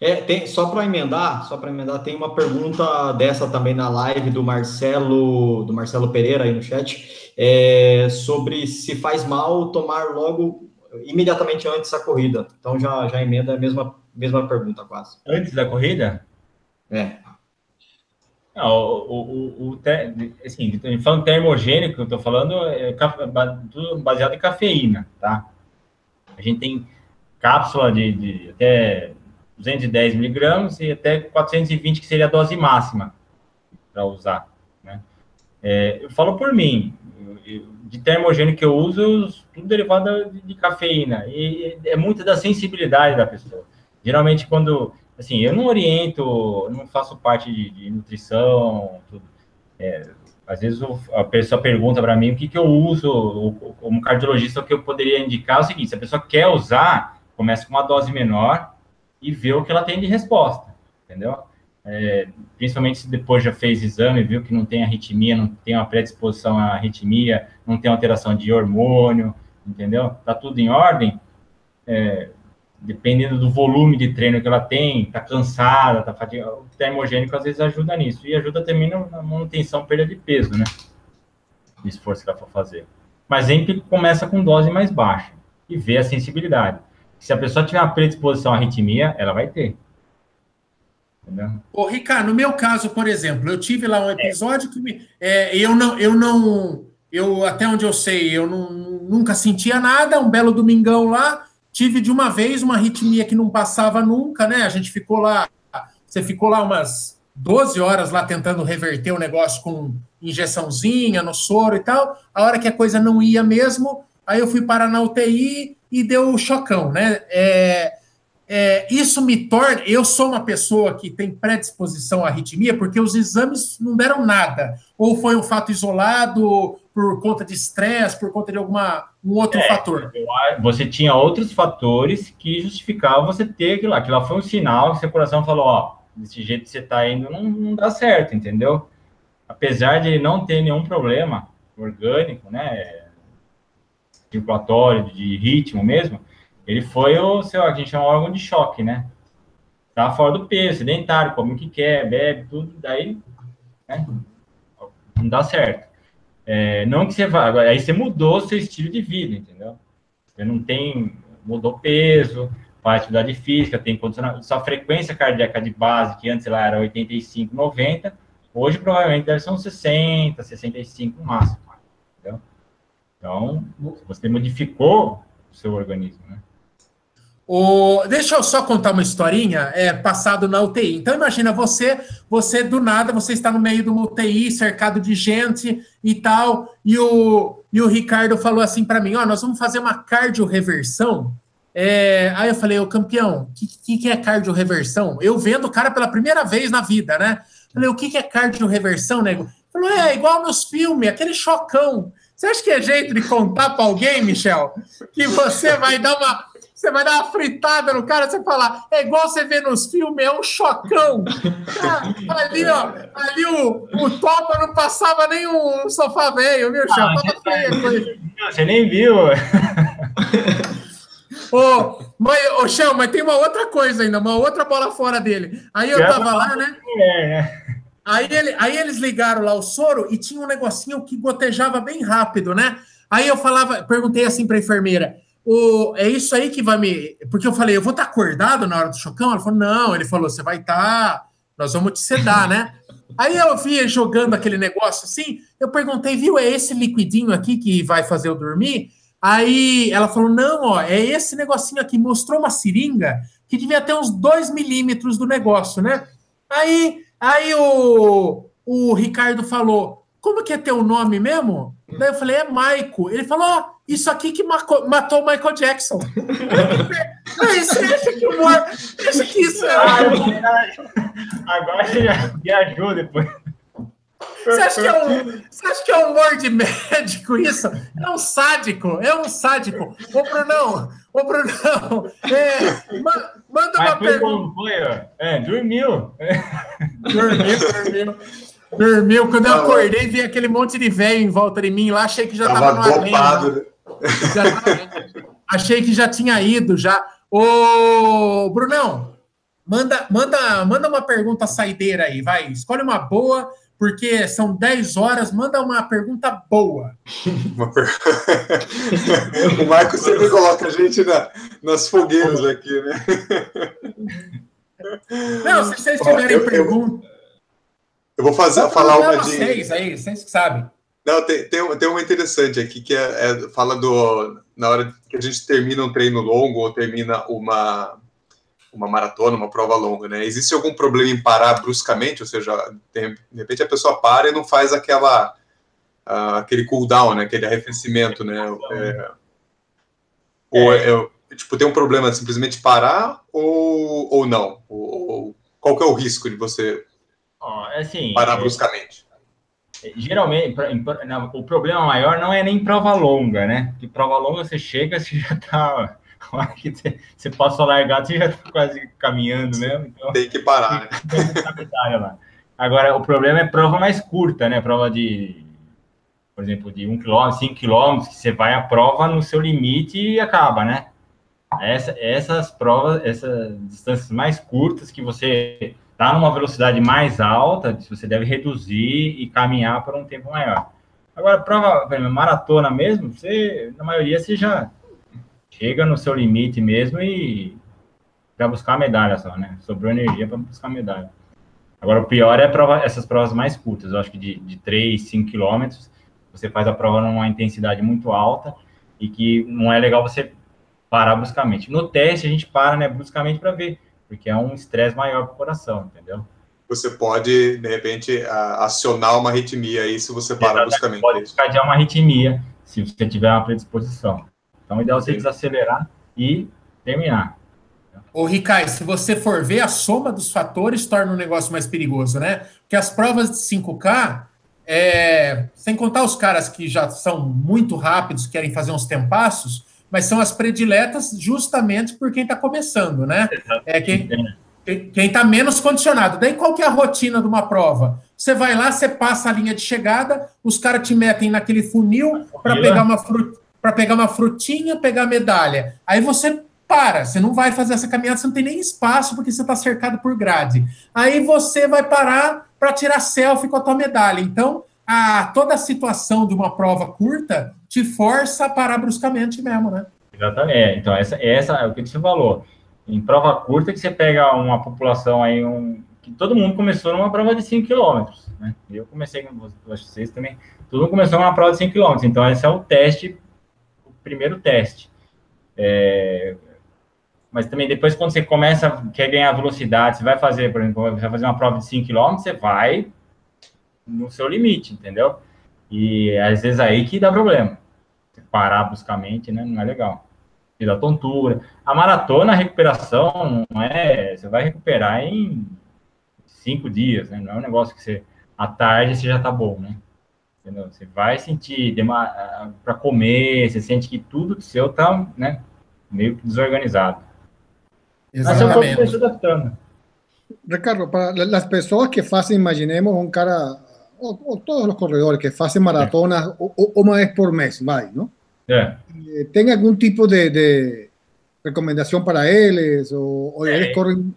S4: É, tem, só para emendar, só para emendar, tem uma pergunta dessa também na live do Marcelo, do Marcelo Pereira aí no chat, é, sobre se faz mal tomar logo imediatamente antes da corrida. Então já, já emenda a mesma, mesma pergunta quase.
S3: Antes da corrida?
S4: É.
S3: Não, o, o, o, assim, falando termogênico, eu estou falando, é tudo baseado em cafeína, tá? A gente tem cápsula de, de até 210 miligramas e até 420, que seria a dose máxima para usar. Né? É, eu falo por mim, de termogênico que eu uso, tudo derivado de, de, cafeína, e é muito da sensibilidade da pessoa. Geralmente, quando, assim, eu não oriento, não faço parte de, de nutrição, tudo. É, às vezes a pessoa pergunta para mim o que, que eu uso, como cardiologista, o que eu poderia indicar é o seguinte: se a pessoa quer usar, começa com uma dose menor, e ver o que ela tem de resposta, entendeu? É, principalmente se depois já fez exame, viu que não tem arritmia, não tem uma predisposição à arritmia, não tem alteração de hormônio, entendeu? Tá tudo em ordem. É, dependendo do volume de treino que ela tem, tá cansada, tá fatigada, o termogênico às vezes ajuda nisso. E ajuda também na manutenção, perda de peso, né? Esforço que ela for fazer. Mas sempre começa com dose mais baixa e vê a sensibilidade. Se a pessoa tiver uma predisposição à arritmia, ela vai ter.
S2: Entendeu? Ô, Ricardo, no meu caso, por exemplo, eu tive lá um episódio que me, é, eu não, eu não, eu até onde eu sei, eu não, nunca sentia nada. Um belo domingão lá, tive de uma vez uma arritmia que não passava nunca, né? A gente ficou lá, você ficou lá umas 12 horas lá tentando reverter o negócio com injeçãozinha no soro e tal. A hora que a coisa não ia mesmo, aí eu fui parar na UTI, e deu o chocão, né? É, é, isso me torna. Eu sou uma pessoa que tem predisposição à arritmia porque os exames não deram nada. Ou foi um fato isolado por conta de estresse, por conta de alguma um outro é, fator.
S3: Você tinha outros fatores que justificavam você ter aquilo lá. Aquilo lá foi um sinal que seu coração falou: ó, desse jeito que você está indo não, não dá certo, entendeu? Apesar de ele não ter nenhum problema orgânico, né? circulatório, de ritmo mesmo, ele foi o seu, a gente chama órgão de choque, né? Tá fora do peso, sedentário, come o que quer, bebe, tudo, daí né? não dá certo. É, não que você vá, aí você mudou seu estilo de vida, entendeu? Você não tem, mudou peso, faz atividade física, tem condicionamento, sua frequência cardíaca de base, que antes ela era 85, 90, hoje provavelmente deve ser uns 60, 65 no máximo. Então, você modificou o seu organismo, né?
S2: O, deixa eu só contar uma historinha, é, passado na UTI. Então, imagina você, você do nada, você está no meio de uma UTI, cercado de gente e tal, e o, e o Ricardo falou assim para mim, ó, nós vamos fazer uma cardio-reversão. É, aí eu falei, ô campeão, o que, que, que, é cardio-reversão? Eu vendo o cara pela primeira vez na vida, né? Falei, o que, que é cardio-reversão, nego? Falou, é, igual nos filmes, aquele chocão. Você acha que é jeito de contar para alguém, Michel, que você vai dar uma você vai dar uma fritada no cara, você fala, é igual você vê nos filmes, é um chocão. Ah, ali, ó, ali o, o topa não passava nem um sofá velho, viu, Michel? Ah.
S3: Você nem viu.
S2: Ô, mas, ô, Chão, mas tem uma outra coisa ainda, uma outra bola fora dele. Aí eu tava lá, né? É? Aí, ele, aí eles ligaram lá o soro e tinha um negocinho que gotejava bem rápido, né? Aí eu falava, perguntei assim para a enfermeira: o, é isso aí que vai me. Porque eu falei, eu vou estar tá acordado na hora do chocão? Ela falou, não. Ele falou, você vai estar, tá... nós vamos te sedar, né? Aí eu vi jogando aquele negócio assim, eu perguntei, viu, é esse liquidinho aqui que vai fazer eu dormir? Aí ela falou, não, ó, é esse negocinho aqui. Mostrou uma seringa que devia ter uns 2 milímetros do negócio, né? Aí Aí o, o Ricardo falou: Como que é teu nome mesmo? Daí eu falei: É Maico. Ele falou: Isso aqui que matou, o Michael Jackson. <laughs> Aí você acha que o Mor... acha que isso é.
S3: Agora você já ajuda depois.
S2: Você acha, que é um, você acha que é um humor de médico isso? É um sádico, é um sádico. Ô, Brunão, ô, Brunão, é, manda uma pergunta.
S3: É, dormiu.
S2: Dormiu, dormiu. Dormiu. Quando eu acordei, vi aquele monte de velho em volta de mim lá, achei que já tava, tava no
S1: dopado. <laughs>
S2: Achei que já tinha ido já. Ô, Brunão, manda, manda, manda uma pergunta saideira aí, vai. Escolhe uma boa, porque são 10 horas, manda uma pergunta boa. <laughs> <laughs>
S1: O Marco sempre coloca a gente na, nas fogueiras aqui, né?
S2: Não, se vocês tiverem pergunta.
S1: Eu, vou fazer, falar uma de.
S2: Vocês aí, vocês que sabem.
S1: Não, tem, tem, tem uma interessante aqui que é, é, fala do. Na hora que a gente termina um treino longo ou termina uma, uma maratona, uma prova longa, né? Existe algum problema em parar bruscamente? Ou seja, de, de repente a pessoa para e não faz aquela. Uh, aquele cooldown, né? Aquele arrefecimento, né? É, ou é, é, tipo, tem um problema simplesmente parar ou, ou não? Ou, ou qual que é o risco de você
S3: oh, assim,
S1: parar bruscamente?
S3: Geralmente, o problema maior não é nem prova longa, né? Que prova longa você chega, <laughs> você já tá. que você passa largado, você já tá quase caminhando mesmo. Então,
S1: tem que parar, né?
S3: lá. Agora, o problema é prova mais curta, né? Prova de, por exemplo, de 1 km, 5 km, que você vai a prova no seu limite e acaba, né? Essa, essas provas, essas distâncias mais curtas que você está numa velocidade mais alta, você deve reduzir e caminhar por um tempo maior. Agora, prova, exemplo, maratona mesmo, você, na maioria, você já chega no seu limite mesmo e para buscar a medalha só, né? Sobrou energia para buscar a medalha. Agora, o pior é prova, essas provas mais curtas, eu acho que de, de 3, 5 quilômetros, você faz a prova numa intensidade muito alta e que não é legal você parar bruscamente. No teste, a gente para, né, bruscamente para ver porque é um estresse maior para o coração, entendeu?
S1: Você pode, de repente, acionar uma arritmia aí se você para bruscamente.
S3: Pode desencadear uma arritmia se você tiver uma predisposição. Então, o ideal é você desacelerar e terminar.
S2: Ô, Ricai, se você for ver, a soma dos fatores torna o negócio mais perigoso, né? Porque as provas de 5K, é... sem contar os caras que já são muito rápidos, querem fazer uns tempassos, mas são as prediletas justamente por quem está começando, né? É quem quem está menos condicionado. Daí qual que é a rotina de uma prova? Você vai lá, você passa a linha de chegada, os caras te metem naquele funil para pegar uma para pegar uma frutinha, pegar a medalha. Aí você para, você não vai fazer essa caminhada, você não tem nem espaço porque você está cercado por grade. Aí você vai parar para tirar selfie com a tua medalha. Então, a, toda a situação de uma prova curta te força a parar bruscamente mesmo, né?
S3: Exatamente. Então, essa, essa é o que você falou. Em prova curta, que você pega uma população aí, um, que todo mundo começou numa prova de 5 km, né? Eu comecei com vocês também. Todo mundo começou numa prova de 5 km. Então, esse é o teste, o primeiro teste. É, mas também depois, quando você começa, quer ganhar velocidade, você vai fazer, por exemplo, vai fazer uma prova de 5 km, você vai no seu limite, entendeu? E às vezes aí que dá problema parar bruscamente, né? Não é legal. E da tontura. A maratona, a recuperação, não é. Você vai recuperar em cinco dias, né? Não é um negócio que você. À tarde você já tá bom, né? Entendeu? Você vai sentir para comer, você sente que tudo seu tá, né? Meio que desorganizado.
S2: Exatamente.
S3: Mas adaptando.
S5: Ricardo, para as pessoas que fazem, imaginemos um cara, ou, ou todos os corredores que fazem maratonas uma vez por mês, vai, não?
S3: É.
S5: Eh, ¿Tem algum tipo de, de recomendação para eles? Ou, ou eles correm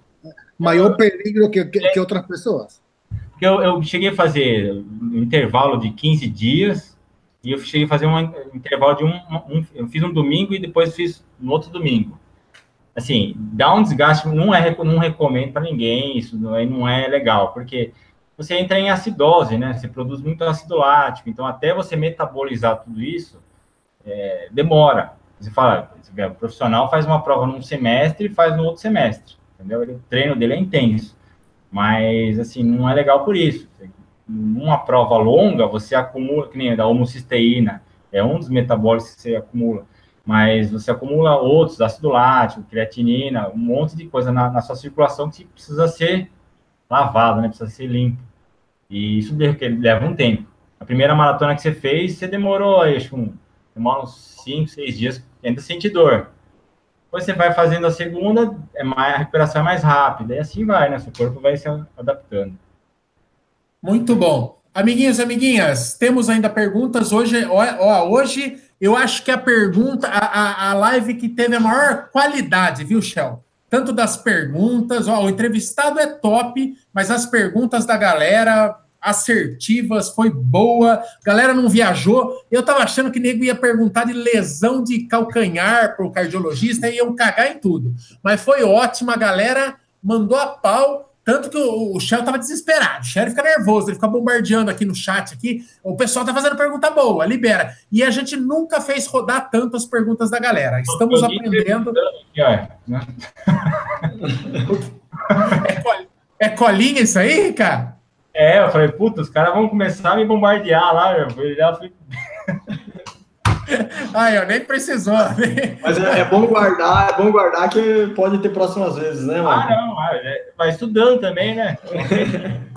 S5: maior perigo que, que, que outras pessoas?
S3: Eu, eu cheguei a fazer um intervalo de 15 dias e eu cheguei a fazer um intervalo de um, um, eu fiz um domingo e depois fiz no outro domingo. Assim, dá um desgaste, não é não recomendo para ninguém, isso não é, não é legal, porque você entra em acidose, né? Você produz muito ácido lático, então até você metabolizar tudo isso, é, demora. Você fala, você o profissional faz uma prova num semestre e faz no outro semestre, entendeu? O treino dele é intenso, mas, assim, não é legal por isso. Numa prova longa, você acumula, que nem da homocisteína, é um dos metabólicos que você acumula, mas você acumula outros, ácido lático, creatinina, um monte de coisa na, na sua circulação que precisa ser lavado, né? Precisa ser limpo. E isso leva um tempo. A primeira maratona que você fez, você demorou, acho, um, uns 5, 6 dias, ainda sente dor. Depois você vai fazendo a segunda, é mais, a recuperação é mais rápida, e assim vai, né? Seu corpo vai se adaptando.
S2: Muito bom. Amiguinhos, amiguinhas, temos ainda perguntas. Hoje, ó, ó, hoje eu acho que a pergunta, a, a, a live que teve a maior qualidade, viu, Shell? Tanto das perguntas, ó, o entrevistado é top, mas as perguntas da galera assertivas, foi boa, galera não viajou. Eu tava achando que nego ia perguntar de lesão de calcanhar pro cardiologista e iam cagar em tudo. Mas foi ótima, a galera mandou a pau. Tanto que o, o Shell tava desesperado. O Shell fica nervoso, ele fica bombardeando aqui no chat aqui. O pessoal tá fazendo pergunta boa, libera. E a gente nunca fez rodar tanto as perguntas da galera. Estamos aprendendo. Né? é, é colinha isso aí, cara?
S3: É, eu falei, puta, os caras vão começar a me bombardear lá, eu já fui.
S2: Ai, eu nem precisou.
S4: Mas é, é, bom guardar, é bom guardar que pode ter próximas vezes, né,
S3: mano? Ah, não, é, vai estudando também, né? <laughs>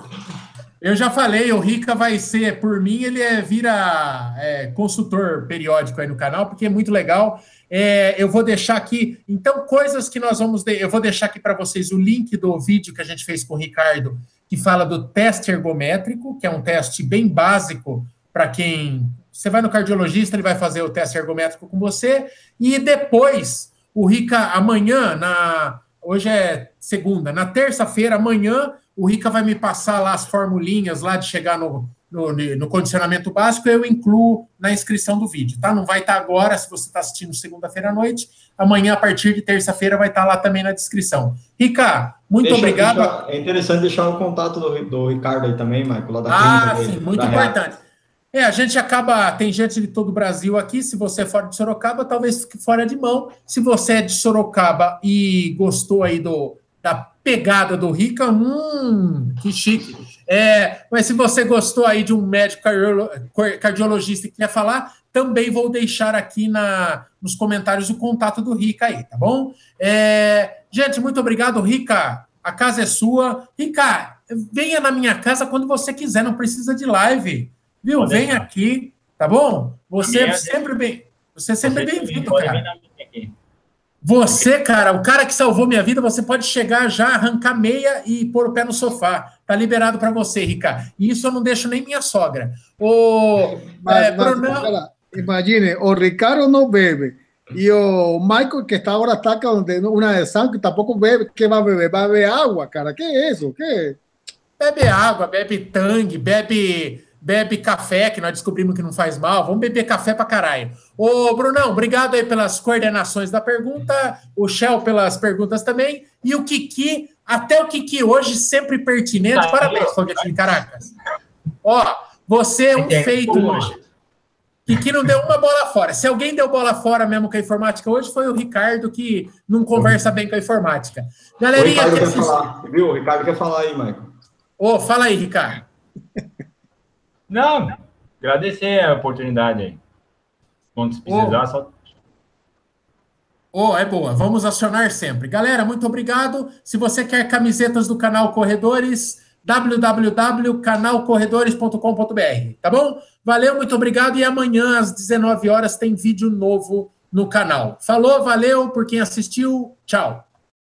S2: Eu já falei, o Rica vai ser, por mim, ele é, vira é, consultor periódico aí no canal, porque é muito legal. É, eu vou deixar aqui, então, coisas que nós vamos. De, eu vou deixar aqui para vocês o link do vídeo que a gente fez com o Ricardo, que fala do teste ergométrico, que é um teste bem básico para quem você vai no cardiologista, ele vai fazer o teste ergométrico com você, e depois, o Rica, amanhã, na hoje é segunda, na terça-feira, amanhã, o Rica vai me passar lá as formulinhas lá de chegar no, no, no, condicionamento básico, eu incluo na inscrição do vídeo, tá? Não vai estar tá agora, se você está assistindo segunda-feira à noite, amanhã, a partir de terça-feira, vai estar tá lá também na descrição. Rica, muito deixa, obrigado.
S4: Deixa, é interessante deixar o contato do, do Ricardo aí também, Marco, lá da
S2: Ah, sim, muito importante. É, a gente acaba. Tem gente de todo o Brasil aqui. Se você é fora de Sorocaba, talvez fique fora de mão. Se você é de Sorocaba e gostou aí do, da pegada do Rica, hum, que chique. É, mas se você gostou aí de um médico cardiologista que quer falar, também vou deixar aqui na, nos comentários o contato do Rica aí, tá bom? É, gente, muito obrigado, Rica. A casa é sua. Rica, venha na minha casa quando você quiser, não precisa de live. Viu? Pode Vem aqui, tá bom? Você é sempre bem. Você é sempre bem-vindo, cara. Você, cara, o cara que salvou minha vida, você pode chegar já, arrancar meia e pôr o pé no sofá. Tá liberado para você, Ricardo. E isso eu não deixo nem minha sogra. O
S5: mas, é, mas, Bruno... imagine, o Ricardo não bebe. E o Michael, que está agora está com uma de que tampouco bebe, que vai beber? Vai beber água, cara. Que é isso? Que?
S2: Bebe água, bebe tangue, bebe bebe café, que nós descobrimos que não faz mal. Vamos beber café pra caralho. Ô, Brunão, obrigado aí pelas coordenações da pergunta, o Shell pelas perguntas também, e o Kiki, até o Kiki hoje sempre pertinente. Tá, Parabéns, Foguetinho Caracas. Ó, você é um feito hoje. Kiki não deu uma bola fora. Se alguém deu bola fora mesmo com a informática hoje, foi o Ricardo, que não conversa bem com a informática.
S4: Galerinha, o Ricardo quer falar, viu? O Ricardo quer falar aí, Michael.
S2: Ô, fala aí, Ricardo.
S3: Não, agradecer a oportunidade aí. Quando precisar, oh. só.
S2: Oh, é boa. Vamos acionar sempre. Galera, muito obrigado. Se você quer camisetas do canal Corredores, www.canalcorredores.com.br, tá bom? Valeu, muito obrigado. E amanhã, às 19 horas, tem vídeo novo no canal. Falou, valeu por quem assistiu. Tchau.